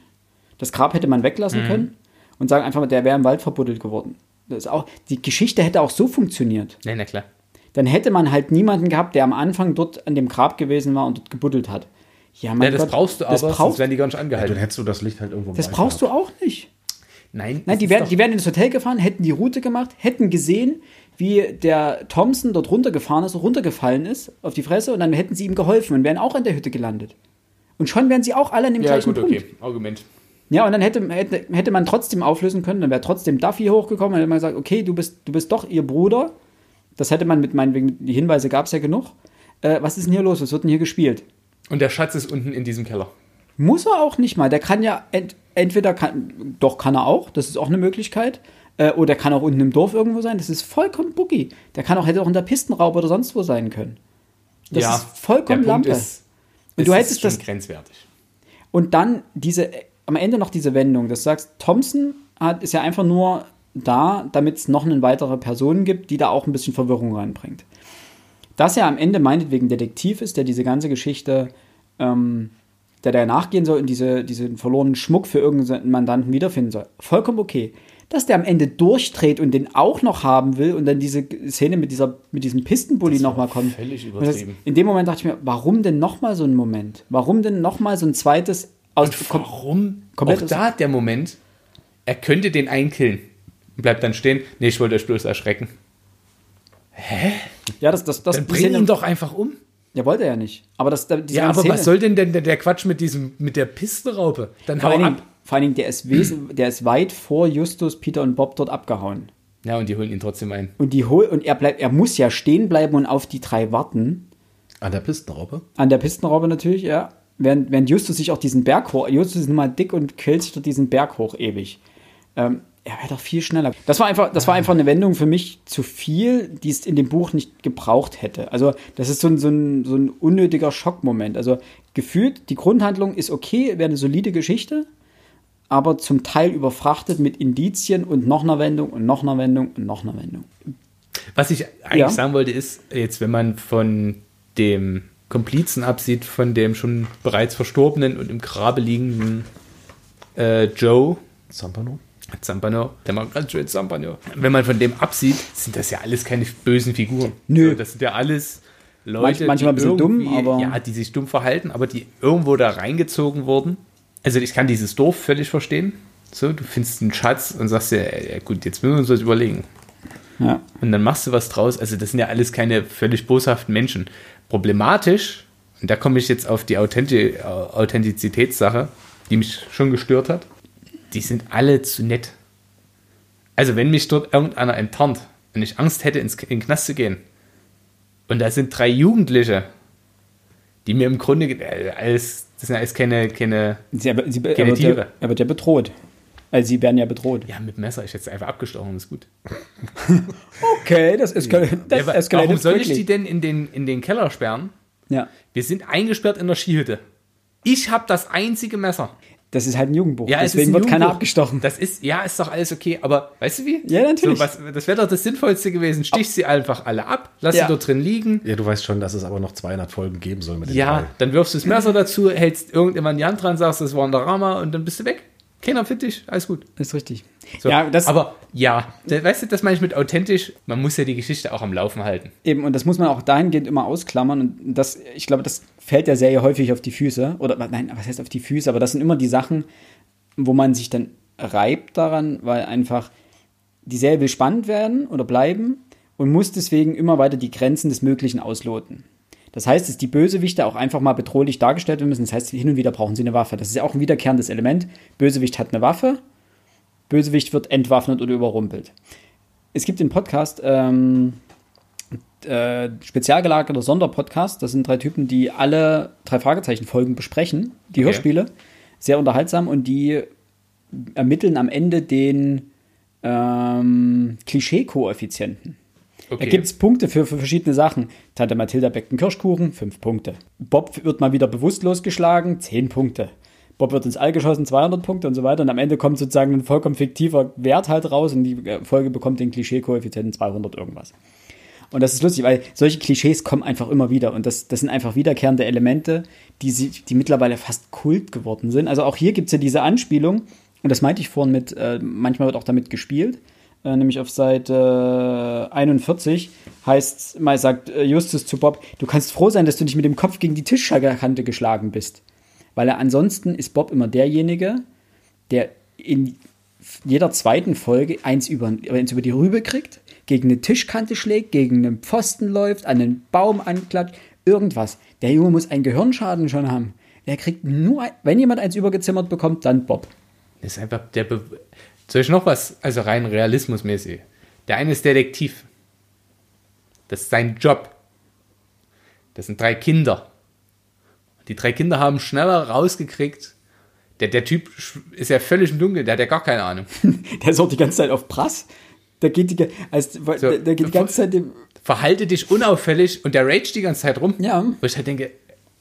Das Grab hätte man weglassen können und sagen einfach mal, der wäre im Wald verbuddelt geworden. Das ist auch, die Geschichte hätte auch so funktioniert. Nee, na klar. Dann hätte man halt niemanden gehabt, der am Anfang dort an dem Grab gewesen war und dort gebuddelt hat. Ja, mein Ja, das Gott, brauchst du aber, das sonst brauchst, werden die gar nicht Dann angehalten. hättest du das Licht halt irgendwo das brauchst du auch nicht. Nein, Nein, die doch- die wären ins Hotel gefahren, hätten die Route gemacht, hätten gesehen, wie der Thompson dort runtergefahren ist, runtergefallen ist auf die Fresse und dann hätten sie ihm geholfen und wären auch an der Hütte gelandet. Und schon wären sie auch alle an dem Ja, gleichen gut, Punkt. okay. Argument. Ja, und dann hätte, hätte, hätte man trotzdem auflösen können, dann wäre trotzdem Duffy hochgekommen und hätte man gesagt, okay, du bist, du bist doch ihr Bruder. Das hätte man mit meinetwegen, die Hinweise gab es ja genug. Äh, was ist denn hier los? Was wird denn hier gespielt? Und der Schatz ist unten in diesem Keller. Muss er auch nicht mal. Der kann ja ent, entweder kann, doch kann er auch, das ist auch eine Möglichkeit. Äh, oder kann auch unten im Dorf irgendwo sein. Das ist vollkommen boogie. Der kann auch hätte auch in der Pistenraube oder sonst wo sein können. Das ist vollkommen der Punkt Lampe. Ist, Und du ist hättest schon das- grenzwertig. Und dann diese, am Ende noch diese Wendung, dass du sagst, Thompson hat, ist ja einfach nur da, damit es noch eine weitere Person gibt, die da auch ein bisschen Verwirrung reinbringt. Dass er am Ende meinetwegen Detektiv ist, der diese ganze Geschichte, ähm, der da nachgehen soll und diese, diesen verlorenen Schmuck für irgendeinen Mandanten wiederfinden soll, vollkommen okay. Dass der am Ende durchdreht und den auch noch haben will und dann diese Szene mit, dieser, mit diesem Pistenbully nochmal kommt. völlig Und das- übertrieben. In dem Moment dachte ich mir, warum denn nochmal so ein Moment? Warum denn nochmal so ein zweites aus Und kom- warum? komplett Auch da der Moment, er könnte den einkillen. Und bleibt dann stehen. Nee, ich wollte euch bloß erschrecken. Ja, das, das, das Dann bring ihn doch einfach um. Ja, wollte er ja nicht. Aber das, da- diese Ja, aber was Szene- soll denn, denn der, der Quatsch mit diesem, mit der Pistenraupe? Dann vor hau ab. vor allen Dingen, der ist, wesen, der ist weit vor Justus, Peter und Bob dort abgehauen. Ja, und die holen ihn trotzdem ein. Und, die hol und er, bleibt, er muss ja stehen bleiben und auf die drei warten. An der Pistenraupe? An der Pistenraube natürlich, ja. Während, während Justus sich auch diesen Berg hoch. Justus ist nun mal dick und quält sich dort diesen Berg hoch ewig. Ähm, er wäre doch viel schneller. Das war, einfach, das war einfach eine Wendung für mich zu viel, die es in dem Buch nicht gebraucht hätte. Also, das ist so ein, so ein, so ein unnötiger Schockmoment. Also, gefühlt, die Grundhandlung ist okay, wäre eine solide Geschichte, aber zum Teil überfrachtet mit Indizien und noch einer Wendung und noch einer Wendung und noch einer Wendung. Was ich eigentlich Ja. sagen wollte, ist, jetzt, wenn man von dem Komplizen absieht, von dem schon bereits verstorbenen und im Grabe liegenden äh, Joe Zampano? Zampano, der macht ganz schön Zampano. Wenn man von dem absieht, sind das ja alles keine bösen Figuren. Nö. So, das sind ja alles Leute, Manch- manchmal ein die bisschen dumm, aber- Ja, die sich dumm verhalten, aber die irgendwo da reingezogen wurden. Also ich kann dieses Dorf völlig verstehen. So, du findest einen Schatz und sagst dir, ja gut, jetzt müssen wir uns was überlegen. Ja. Und dann machst du was draus. Also das sind ja alles keine völlig boshaften Menschen. Problematisch, und da komme ich jetzt auf die Authenti Authentizitätssache, die mich schon gestört hat, die sind alle zu nett. Also wenn mich dort irgendeiner enttarnt und ich Angst hätte, ins, in den Knast zu gehen, und da sind drei Jugendliche, die mir im Grunde, äh, alles, das sind alles keine, keine, Sie, aber, sie, er, Keine wird ja, Tiere. er wird ja bedroht. Also, sie werden ja bedroht. ja, mit Messer, ich hätte einfach abgestochen, ist gut. Okay, das ist das Ja, aber warum soll ich die denn in den, in den Keller sperren? Ja. Wir sind eingesperrt in der Skihütte. Ich habe das einzige Messer. Das ist halt ein Jugendbuch. Ja, es Deswegen wird keiner Jugendbuch. abgestochen. Das ist, ja, ist doch alles okay, aber weißt du wie? Ja, natürlich. So, was, das wäre doch das Sinnvollste gewesen. Stich sie einfach alle ab, lass Ja. sie dort drin liegen. Ja, du weißt schon, dass es aber noch 200 Folgen geben soll mit dem Ja, Teil. dann wirfst du das Messer dazu, hältst irgendjemand die Hand dran, sagst, das war ein Drama und dann bist du weg. Keiner dich, alles gut. ist richtig. So. Ja, das aber ja, weißt du, das meine ich mit authentisch, man muss ja die Geschichte auch am Laufen halten. eben, und das muss man auch dahingehend immer ausklammern. Und das, ich glaube, das fällt der Serie häufig auf die Füße. Oder nein, was heißt auf die Füße? Aber das sind immer die Sachen, wo man sich dann reibt daran, weil einfach die Serie will spannend werden oder bleiben und muss deswegen immer weiter die Grenzen des Möglichen ausloten. Das heißt, dass die Bösewichte auch einfach mal bedrohlich dargestellt werden müssen. Das heißt, hin und wieder brauchen sie eine Waffe. Das ist ja auch ein wiederkehrendes Element. Bösewicht hat eine Waffe, Bösewicht wird entwaffnet oder überrumpelt. Es gibt den Podcast, ähm, äh, spezial gelagerter Sonderpodcast. Das sind drei Typen, die alle drei Fragezeichen-Folgen besprechen, die Okay. Hörspiele. Sehr unterhaltsam und die ermitteln am Ende den ähm, Klischee-Koeffizienten. Okay. Da gibt es Punkte für, für verschiedene Sachen. Tante Mathilda backt einen Kirschkuchen, fünf Punkte. Bob wird mal wieder bewusstlos geschlagen, zehn Punkte. Bob wird ins All geschossen, 200 Punkte und so weiter. Und am Ende kommt sozusagen ein vollkommen fiktiver Wert halt raus und die äh, Folge bekommt den Klischee-Koeffizienten 200 irgendwas. Und das ist lustig, weil solche Klischees kommen einfach immer wieder. Und das, das sind einfach wiederkehrende Elemente, die, sie, die mittlerweile fast Kult geworden sind. Also auch hier gibt es ja diese Anspielung, und das meinte ich vorhin mit, äh, manchmal wird auch damit gespielt, äh, nämlich auf Seite äh, 41 heißt, mal sagt äh, Justus zu Bob, du kannst froh sein, dass du nicht mit dem Kopf gegen die Tischkante geschlagen bist. Weil er ansonsten ist Bob immer derjenige, der in jeder zweiten Folge eins über, eins über die Rübe kriegt, gegen eine Tischkante schlägt, gegen einen Pfosten läuft, an einen Baum anklatscht, irgendwas. Der Junge muss einen Gehirnschaden schon haben. Der kriegt nur, wenn jemand eins übergezimmert bekommt, dann Bob. Das ist einfach der. Be Soll ich noch was, also rein realismusmäßig? Der eine ist Detektiv. Das ist sein Job. Das sind drei Kinder. Die drei Kinder haben schneller rausgekriegt. Der, der Typ ist ja völlig im Dunkeln, der hat ja gar keine Ahnung. Der ist auch die ganze Zeit auf Prass. Der geht die, als, der, der geht die ganze Zeit dem, Verhalte dich unauffällig und der rage die ganze Zeit rum. Ja. Wo ich halt denke,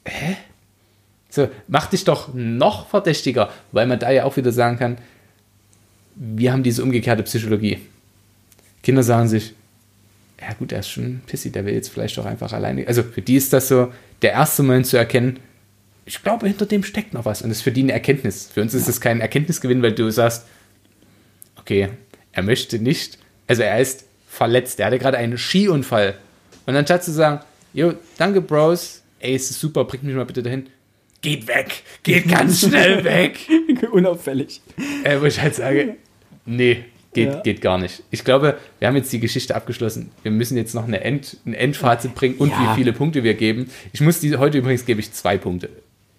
hä? So, mach dich doch noch verdächtiger, weil man da ja auch wieder sagen kann, wir haben diese umgekehrte Psychologie. Kinder sagen sich, ja gut, er ist schon pissy, der will jetzt vielleicht doch einfach alleine. Also für die ist das so der erste Moment zu erkennen, ich glaube, hinter dem steckt noch was. Und das ist für die eine Erkenntnis. Für uns ist das kein Erkenntnisgewinn, weil du sagst, okay, er möchte nicht, also er ist verletzt, er hatte gerade einen Skiunfall. Und anstatt zu sagen, jo, danke Bros, ey, es ist super, bring mich mal bitte dahin. Geht weg, geht ganz schnell weg. unauffällig. Äh, wo ich halt sage, nee, geht, Ja. geht gar nicht. Ich glaube, wir haben jetzt die Geschichte abgeschlossen. Wir müssen jetzt noch eine End, ein Endfazit bringen und Ja. wie viele Punkte wir geben. Ich muss diese, heute übrigens gebe ich zwei Punkte.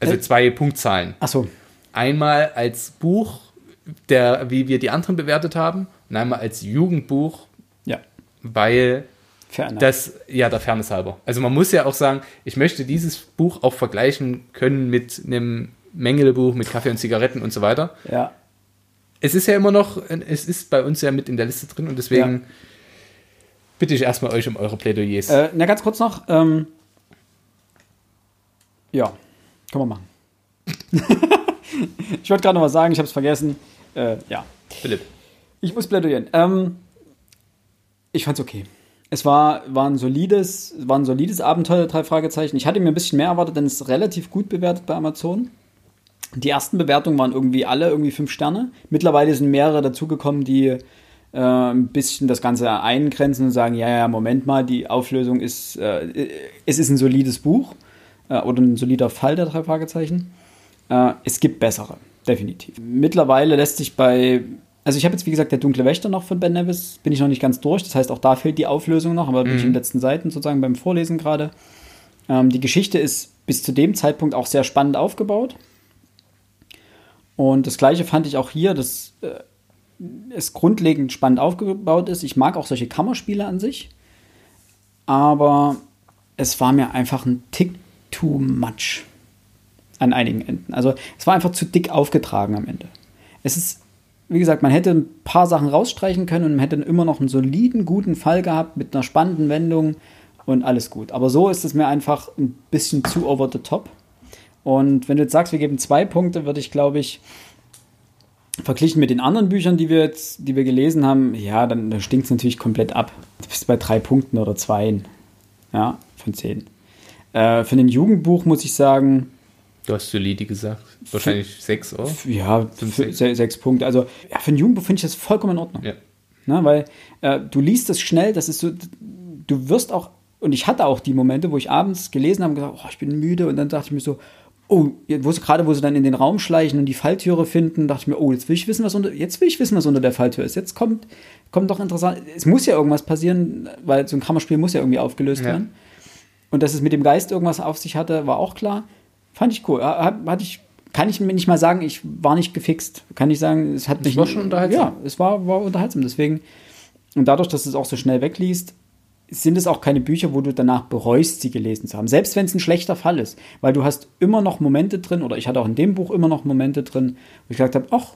Also Äh? zwei Punktzahlen. Achso, Einmal als Buch, der, wie wir die anderen bewertet haben, und einmal als Jugendbuch, ja, weil enough. das, ja, der Fairness halber. Also man muss ja auch sagen, ich möchte dieses Buch auch vergleichen können mit einem Mengele-Buch mit Kaffee und Zigaretten und so weiter. ja. Es ist ja immer noch, es ist bei uns ja mit in der Liste drin und deswegen Ja. bitte ich erstmal euch um eure Plädoyers. Äh, na, ganz kurz noch. Ähm, ja, können wir machen. ich wollte gerade noch was sagen, ich habe es vergessen. Äh, ja, Philipp. ich muss plädieren. Ähm, ich fand's okay. Es war, war, ein solides, war ein solides Abenteuer, drei Fragezeichen. Ich hatte mir ein bisschen mehr erwartet, denn es ist relativ gut bewertet bei Amazon. Die ersten Bewertungen waren irgendwie alle irgendwie fünf Sterne. Mittlerweile sind mehrere dazugekommen, die äh, ein bisschen das Ganze eingrenzen und sagen, ja, ja, Moment mal, die Auflösung ist, äh, es ist ein solides Buch äh, oder ein solider Fall der drei Fragezeichen. Äh, es gibt bessere, definitiv. Mittlerweile lässt sich bei, also ich habe jetzt wie gesagt der dunkle Wächter noch von Ben Nevis, bin ich noch nicht ganz durch, das heißt auch da fehlt die Auflösung noch, aber bin ich in den letzten Seiten sozusagen beim Vorlesen gerade. Ähm, die Geschichte ist bis zu dem Zeitpunkt auch sehr spannend aufgebaut. Und das gleiche fand ich auch hier, dass äh, es grundlegend spannend aufgebaut ist. Ich mag auch solche Kammerspiele an sich, aber es war mir einfach ein Tick too much an einigen Enden. Also es war einfach zu dick aufgetragen am Ende. Es ist, wie gesagt, man hätte ein paar Sachen rausstreichen können und man hätte immer noch einen soliden, guten Fall gehabt mit einer spannenden Wendung und alles gut. Aber so ist es mir einfach ein bisschen zu over the top. Und wenn du jetzt sagst, wir geben zwei Punkte, würde ich, glaube ich, verglichen mit den anderen Büchern, die wir jetzt, die wir gelesen haben, ja, dann, dann stinkt es natürlich komplett ab. Du bist bei drei Punkten oder zwei. Ja, von zehn. Äh, für ein Jugendbuch muss ich sagen. Du hast solide gesagt. Wahrscheinlich sechs, oder? Ja, Fünf, sechs. sechs. Punkte. Also ja, für ein Jugendbuch finde ich das vollkommen in Ordnung. Ja. Na, weil äh, du liest das schnell, das ist so, du wirst auch, und ich hatte auch die Momente, wo ich abends gelesen habe und gesagt, oh, ich bin müde, und dann dachte ich mir so, oh, wo sie, gerade wo sie dann in den Raum schleichen und die Falltüre finden, dachte ich mir, oh, jetzt will ich wissen, was unter, jetzt will ich wissen, was unter der Falltür ist. Jetzt kommt, kommt doch interessant. Es muss ja irgendwas passieren, weil so ein Kammerspiel muss ja irgendwie aufgelöst ja. werden. Und dass es mit dem Geist irgendwas auf sich hatte, war auch klar. Fand ich cool. Hatte ich, kann ich mir nicht mal sagen, ich war nicht gefixt. Kann ich sagen, es hat mich. Es war schon unterhaltsam. Ja, es war, war unterhaltsam. Deswegen, und dadurch, dass es auch so schnell wegliest, sind es auch keine Bücher, wo du danach bereust, sie gelesen zu haben. Selbst wenn es ein schlechter Fall ist. Weil du hast immer noch Momente drin, oder ich hatte auch in dem Buch immer noch Momente drin, wo ich gesagt habe, ach,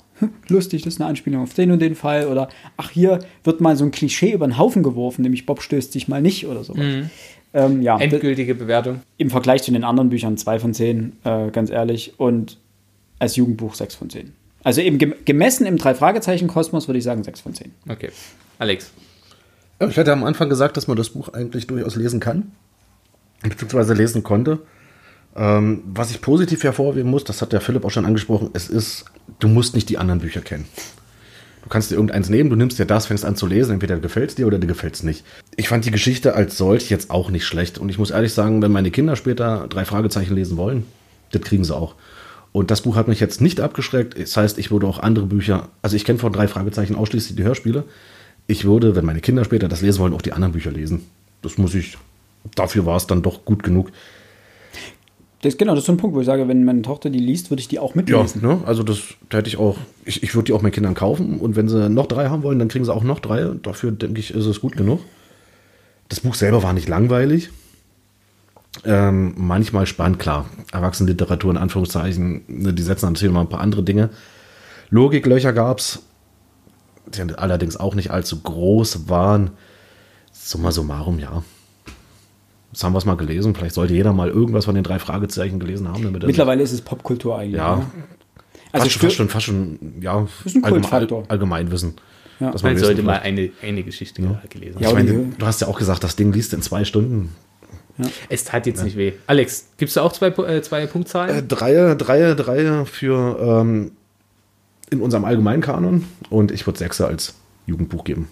lustig, das ist eine Anspielung auf den und den Fall. Oder ach, hier wird mal so ein Klischee über den Haufen geworfen, nämlich Bob stößt sich mal nicht oder sowas. Mhm. Ähm, ja, Endgültige Bewertung. Im Vergleich zu den anderen Büchern 2 von 10, äh, ganz ehrlich. Und als Jugendbuch 6 von 10. Also eben gemessen im Drei-Fragezeichen-Kosmos würde ich sagen 6 von 10. Okay. Alex. Ich hatte am Anfang gesagt, dass man das Buch eigentlich durchaus lesen kann, beziehungsweise lesen konnte. Ähm, was ich positiv hervorheben muss, das hat der Philipp auch schon angesprochen, es ist, du musst nicht die anderen Bücher kennen. Du kannst dir irgendeins nehmen, du nimmst dir das, fängst an zu lesen, entweder gefällt es dir oder dir gefällt es nicht. Ich fand die Geschichte als solch jetzt auch nicht schlecht. Und ich muss ehrlich sagen, wenn meine Kinder später drei Fragezeichen lesen wollen, das kriegen sie auch. Und das Buch hat mich jetzt nicht abgeschreckt. Das heißt, ich würde auch andere Bücher, also ich kenne von drei Fragezeichen ausschließlich die Hörspiele ich würde, wenn meine Kinder später das lesen wollen, auch die anderen Bücher lesen. Das muss ich, dafür war es dann doch gut genug. Das, genau, das ist so ein Punkt, wo ich sage, wenn meine Tochter die liest, würde ich die auch mitlesen. Ja, ne? also das da hätte ich auch, ich, ich würde die auch meinen Kindern kaufen und wenn sie noch drei haben wollen, dann kriegen sie auch noch drei. Dafür, denke ich, ist es gut genug. Das Buch selber war nicht langweilig. Ähm, manchmal spannend, klar. Erwachsenenliteratur in Anführungszeichen, ne, die setzen natürlich mal ein paar andere Dinge. Logiklöcher gab es, die allerdings auch nicht allzu groß waren. Summa summarum, ja. Das haben wir es mal gelesen. Vielleicht sollte jeder mal irgendwas von den drei Fragezeichen gelesen haben. Damit Mittlerweile ist es Popkultur eigentlich. Ja. Ne? Also fast, fast, schon, fast schon, ja, ist ein Allgemein, Allgemeinwissen. Ja. man sollte mal eine, eine Geschichte ja. gelesen haben. Ja, meine, du hast ja auch gesagt, das Ding liest in zwei Stunden. Ja. Es tat jetzt nicht weh. Alex, gibst du auch zwei, äh, zwei Punktzahlen? Äh, drei, drei, drei für ähm, in unserem allgemeinen Kanon und ich würde Sechser als Jugendbuch geben.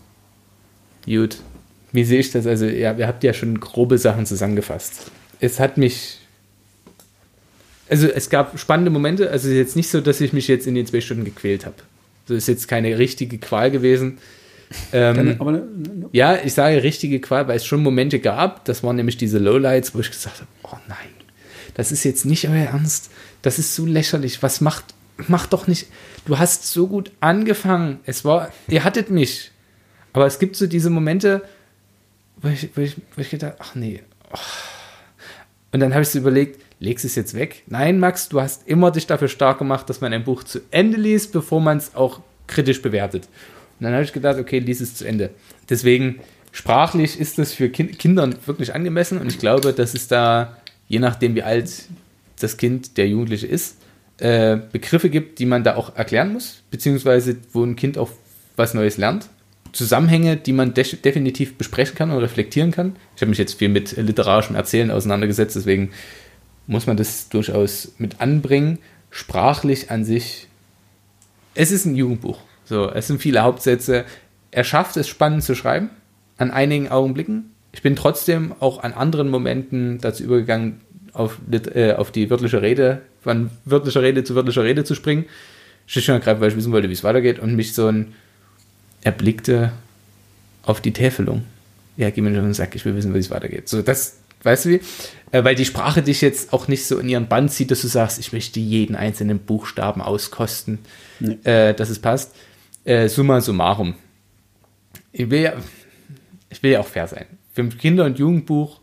Gut. Wie sehe ich das? Also, ja, ihr habt ja schon grobe Sachen zusammengefasst. Es hat mich. Also, es gab spannende Momente. Also, es ist jetzt nicht so, dass ich mich jetzt in den zwei Stunden gequält habe. Das ist jetzt keine richtige Qual gewesen. Ähm, aber, ne, ne, ja, ich sage richtige Qual, weil es schon Momente gab. Das waren nämlich diese Lowlights, wo ich gesagt habe: Oh nein, das ist jetzt nicht euer Ernst. Das ist so lächerlich. Was macht mach doch nicht, du hast so gut angefangen. Es war, ihr hattet mich. Aber es gibt so diese Momente, wo ich, wo ich, wo ich gedacht, ach nee. Oh. Und dann habe ich so überlegt, legst es jetzt weg? Nein, Max, du hast immer dich dafür stark gemacht, dass man ein Buch zu Ende liest, bevor man es auch kritisch bewertet. Und dann habe ich gedacht, okay, lies es zu Ende. Deswegen, sprachlich ist das für kind Kindern wirklich angemessen und ich glaube, dass es da, je nachdem wie alt das Kind, der Jugendliche ist, äh, Begriffe gibt, die man da auch erklären muss, beziehungsweise wo ein Kind auch was Neues lernt. Zusammenhänge, die man de definitiv besprechen kann und reflektieren kann. Ich habe mich jetzt viel mit literarischem Erzählen auseinandergesetzt, deswegen muss man das durchaus mit anbringen. Sprachlich an sich, es ist ein Jugendbuch. So, es sind viele Hauptsätze. Er schafft es spannend zu schreiben, an einigen Augenblicken. Ich bin trotzdem auch an anderen Momenten dazu übergegangen, auf, äh, auf die wörtliche Rede, von wörtlicher Rede zu wörtlicher Rede zu springen. Schlicht und ergreifend, weil ich wissen wollte, wie es weitergeht und mich so ein erblickte auf die Täfelung. Ja, geh mir schon und sag, ich will wissen, wie es weitergeht. So, das, weißt du wie? Äh, weil die Sprache dich jetzt auch nicht so in ihren Band zieht, dass du sagst, ich möchte jeden einzelnen Buchstaben auskosten, nee. äh, dass es passt. Äh, summa summarum. Ich will ja, ich will ja auch fair sein. Für ein Kinder- und Jugendbuch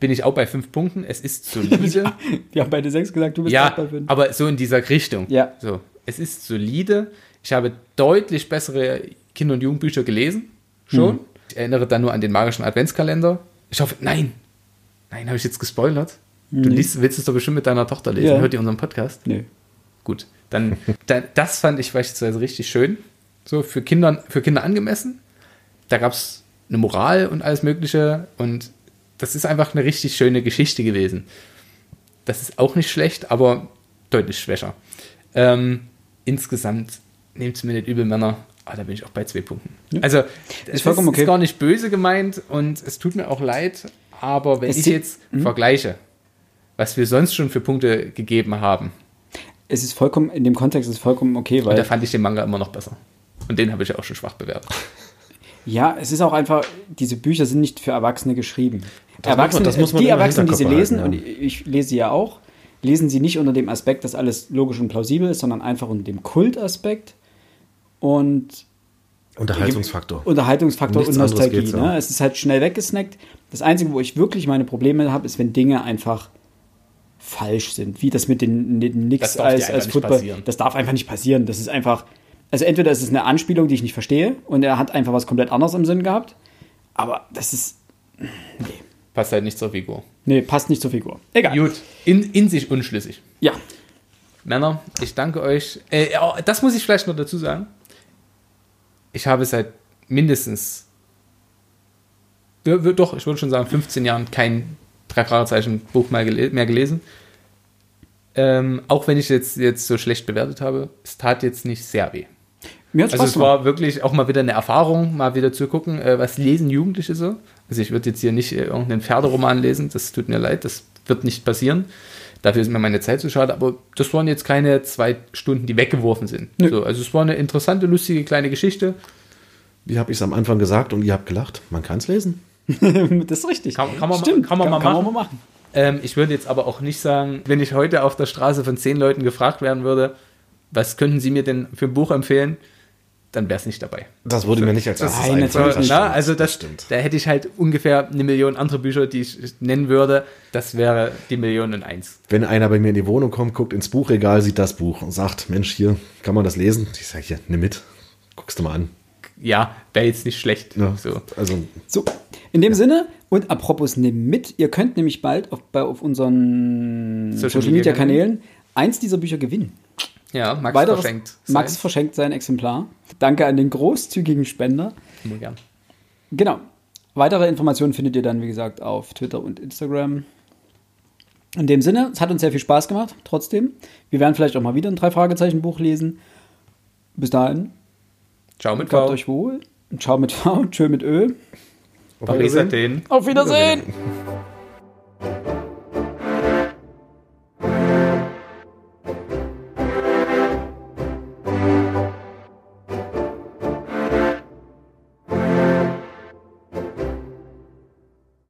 bin ich auch bei fünf Punkten. Es ist solide. Wir haben beide sechs gesagt, du bist ja, auch bei fünf. Aber so in dieser Richtung. Ja. So. Es ist solide. Ich habe deutlich bessere Kinder- und Jugendbücher gelesen. Schon. Hm. Ich erinnere dann nur an den magischen Adventskalender. Ich hoffe, nein. Nein, habe ich jetzt gespoilert? Du liest, willst es doch bestimmt mit deiner Tochter lesen. Ja. Hört ihr unseren Podcast? Nee. Gut. Dann, dann das fand ich beispielsweise richtig schön. So für Kinder, für Kinder angemessen. Da gab es eine Moral und alles Mögliche. Und das ist einfach eine richtig schöne Geschichte gewesen. Das ist auch nicht schlecht, aber deutlich schwächer. Ähm, insgesamt nehmt es mir nicht übel, Männer. Ah, da bin ich auch bei zwei Punkten. Ja. Also, es vollkommen ist, okay. ist gar nicht böse gemeint und es tut mir auch leid, aber wenn Es ich jetzt vergleiche, was wir sonst schon für Punkte gegeben haben, Es ist vollkommen, in dem Kontext ist es vollkommen okay, und weil da fand ich den Manga immer noch besser. Und den habe ich ja auch schon schwach bewertet. Ja, es ist auch einfach, diese Bücher sind nicht für Erwachsene geschrieben. Das muss man- Erwachsene, das muss die Erwachsenen, die sie lesen, behalten, und ich lese sie ja auch, lesen sie nicht unter dem Aspekt, dass alles logisch und plausibel ist, sondern einfach unter dem Kultaspekt und Unterhaltungsfaktor. Unterhaltungsfaktor Nichts und Nostalgie. ja. ne? Es ist halt schnell weggesnackt. Das Einzige, wo ich wirklich meine Probleme habe, ist, wenn Dinge einfach falsch sind. Wie das mit den, dir als, als Football. Das darf einfach nicht passieren. Das ist einfach. Also entweder ist es eine Anspielung, die ich nicht verstehe, und er hat einfach was komplett anderes im Sinn gehabt. Aber das ist. Passt halt nicht zur Figur. Nee, passt nicht zur Figur. Egal. Gut, in, in sich unschlüssig. Ja. Männer, ich danke euch. Äh, das muss ich vielleicht noch dazu sagen. Ich habe seit mindestens, doch, ich würde schon sagen, 15 Jahren kein drei Fragezeichen Buch mehr, gele mehr gelesen. Ähm, auch wenn ich jetzt, jetzt so schlecht bewertet habe, es tat jetzt nicht sehr weh. Mir hat Also Spaß es gemacht. war wirklich auch mal wieder eine Erfahrung, mal wieder zu gucken, äh, was lesen Jugendliche so. Also ich würde jetzt hier nicht äh, irgendeinen Pferderoman lesen, das tut mir leid, das wird nicht passieren. Dafür ist mir meine Zeit zu schade, aber das waren jetzt keine zwei Stunden, die weggeworfen sind. So, also es war eine interessante, lustige kleine Geschichte. Wie habe ich es am Anfang gesagt und ihr habt gelacht? Man kann es lesen. das ist richtig. Kann- kann man mal- Stimmt, kann man mal kann machen. man mal machen. Ähm, ich würde jetzt aber auch nicht sagen, wenn ich heute auf der Straße von zehn Leuten gefragt werden würde, was könnten sie mir denn für ein Buch empfehlen, dann wäre es nicht dabei. Das wurde mir nicht als Das erstes Nein, natürlich nicht. na, also das, stimmt. da hätte ich halt ungefähr eine Million andere Bücher, die ich nennen würde. Das wäre die Million und eins. Wenn einer bei mir in die Wohnung kommt, guckt ins Buchregal, sieht das Buch und sagt, Mensch, hier, kann man das lesen? Ich sage, hier, nimm mit, guckst du mal an. Ja, wäre jetzt nicht schlecht. Ja, So. Also, So, in dem Sinne, und apropos, nimm mit, ihr könnt nämlich bald auf, bei, auf unseren Social Social, Media Media Kanälen eins dieser Bücher gewinnen. Ja, Max Weiteres- verschenkt. Max sein. verschenkt sein Exemplar. Danke an den großzügigen Spender. Immer gern. Genau. Weitere Informationen findet ihr dann, wie gesagt, auf Twitter und Instagram. In dem Sinne, es hat uns sehr viel Spaß gemacht, trotzdem. Wir werden vielleicht auch mal wieder ein Drei-Fragezeichen-Buch lesen. Bis dahin, Ciao mit V. euch wohl. Ciao mit V, tschö mit Ö. Paris Athen. Auf Wiedersehen.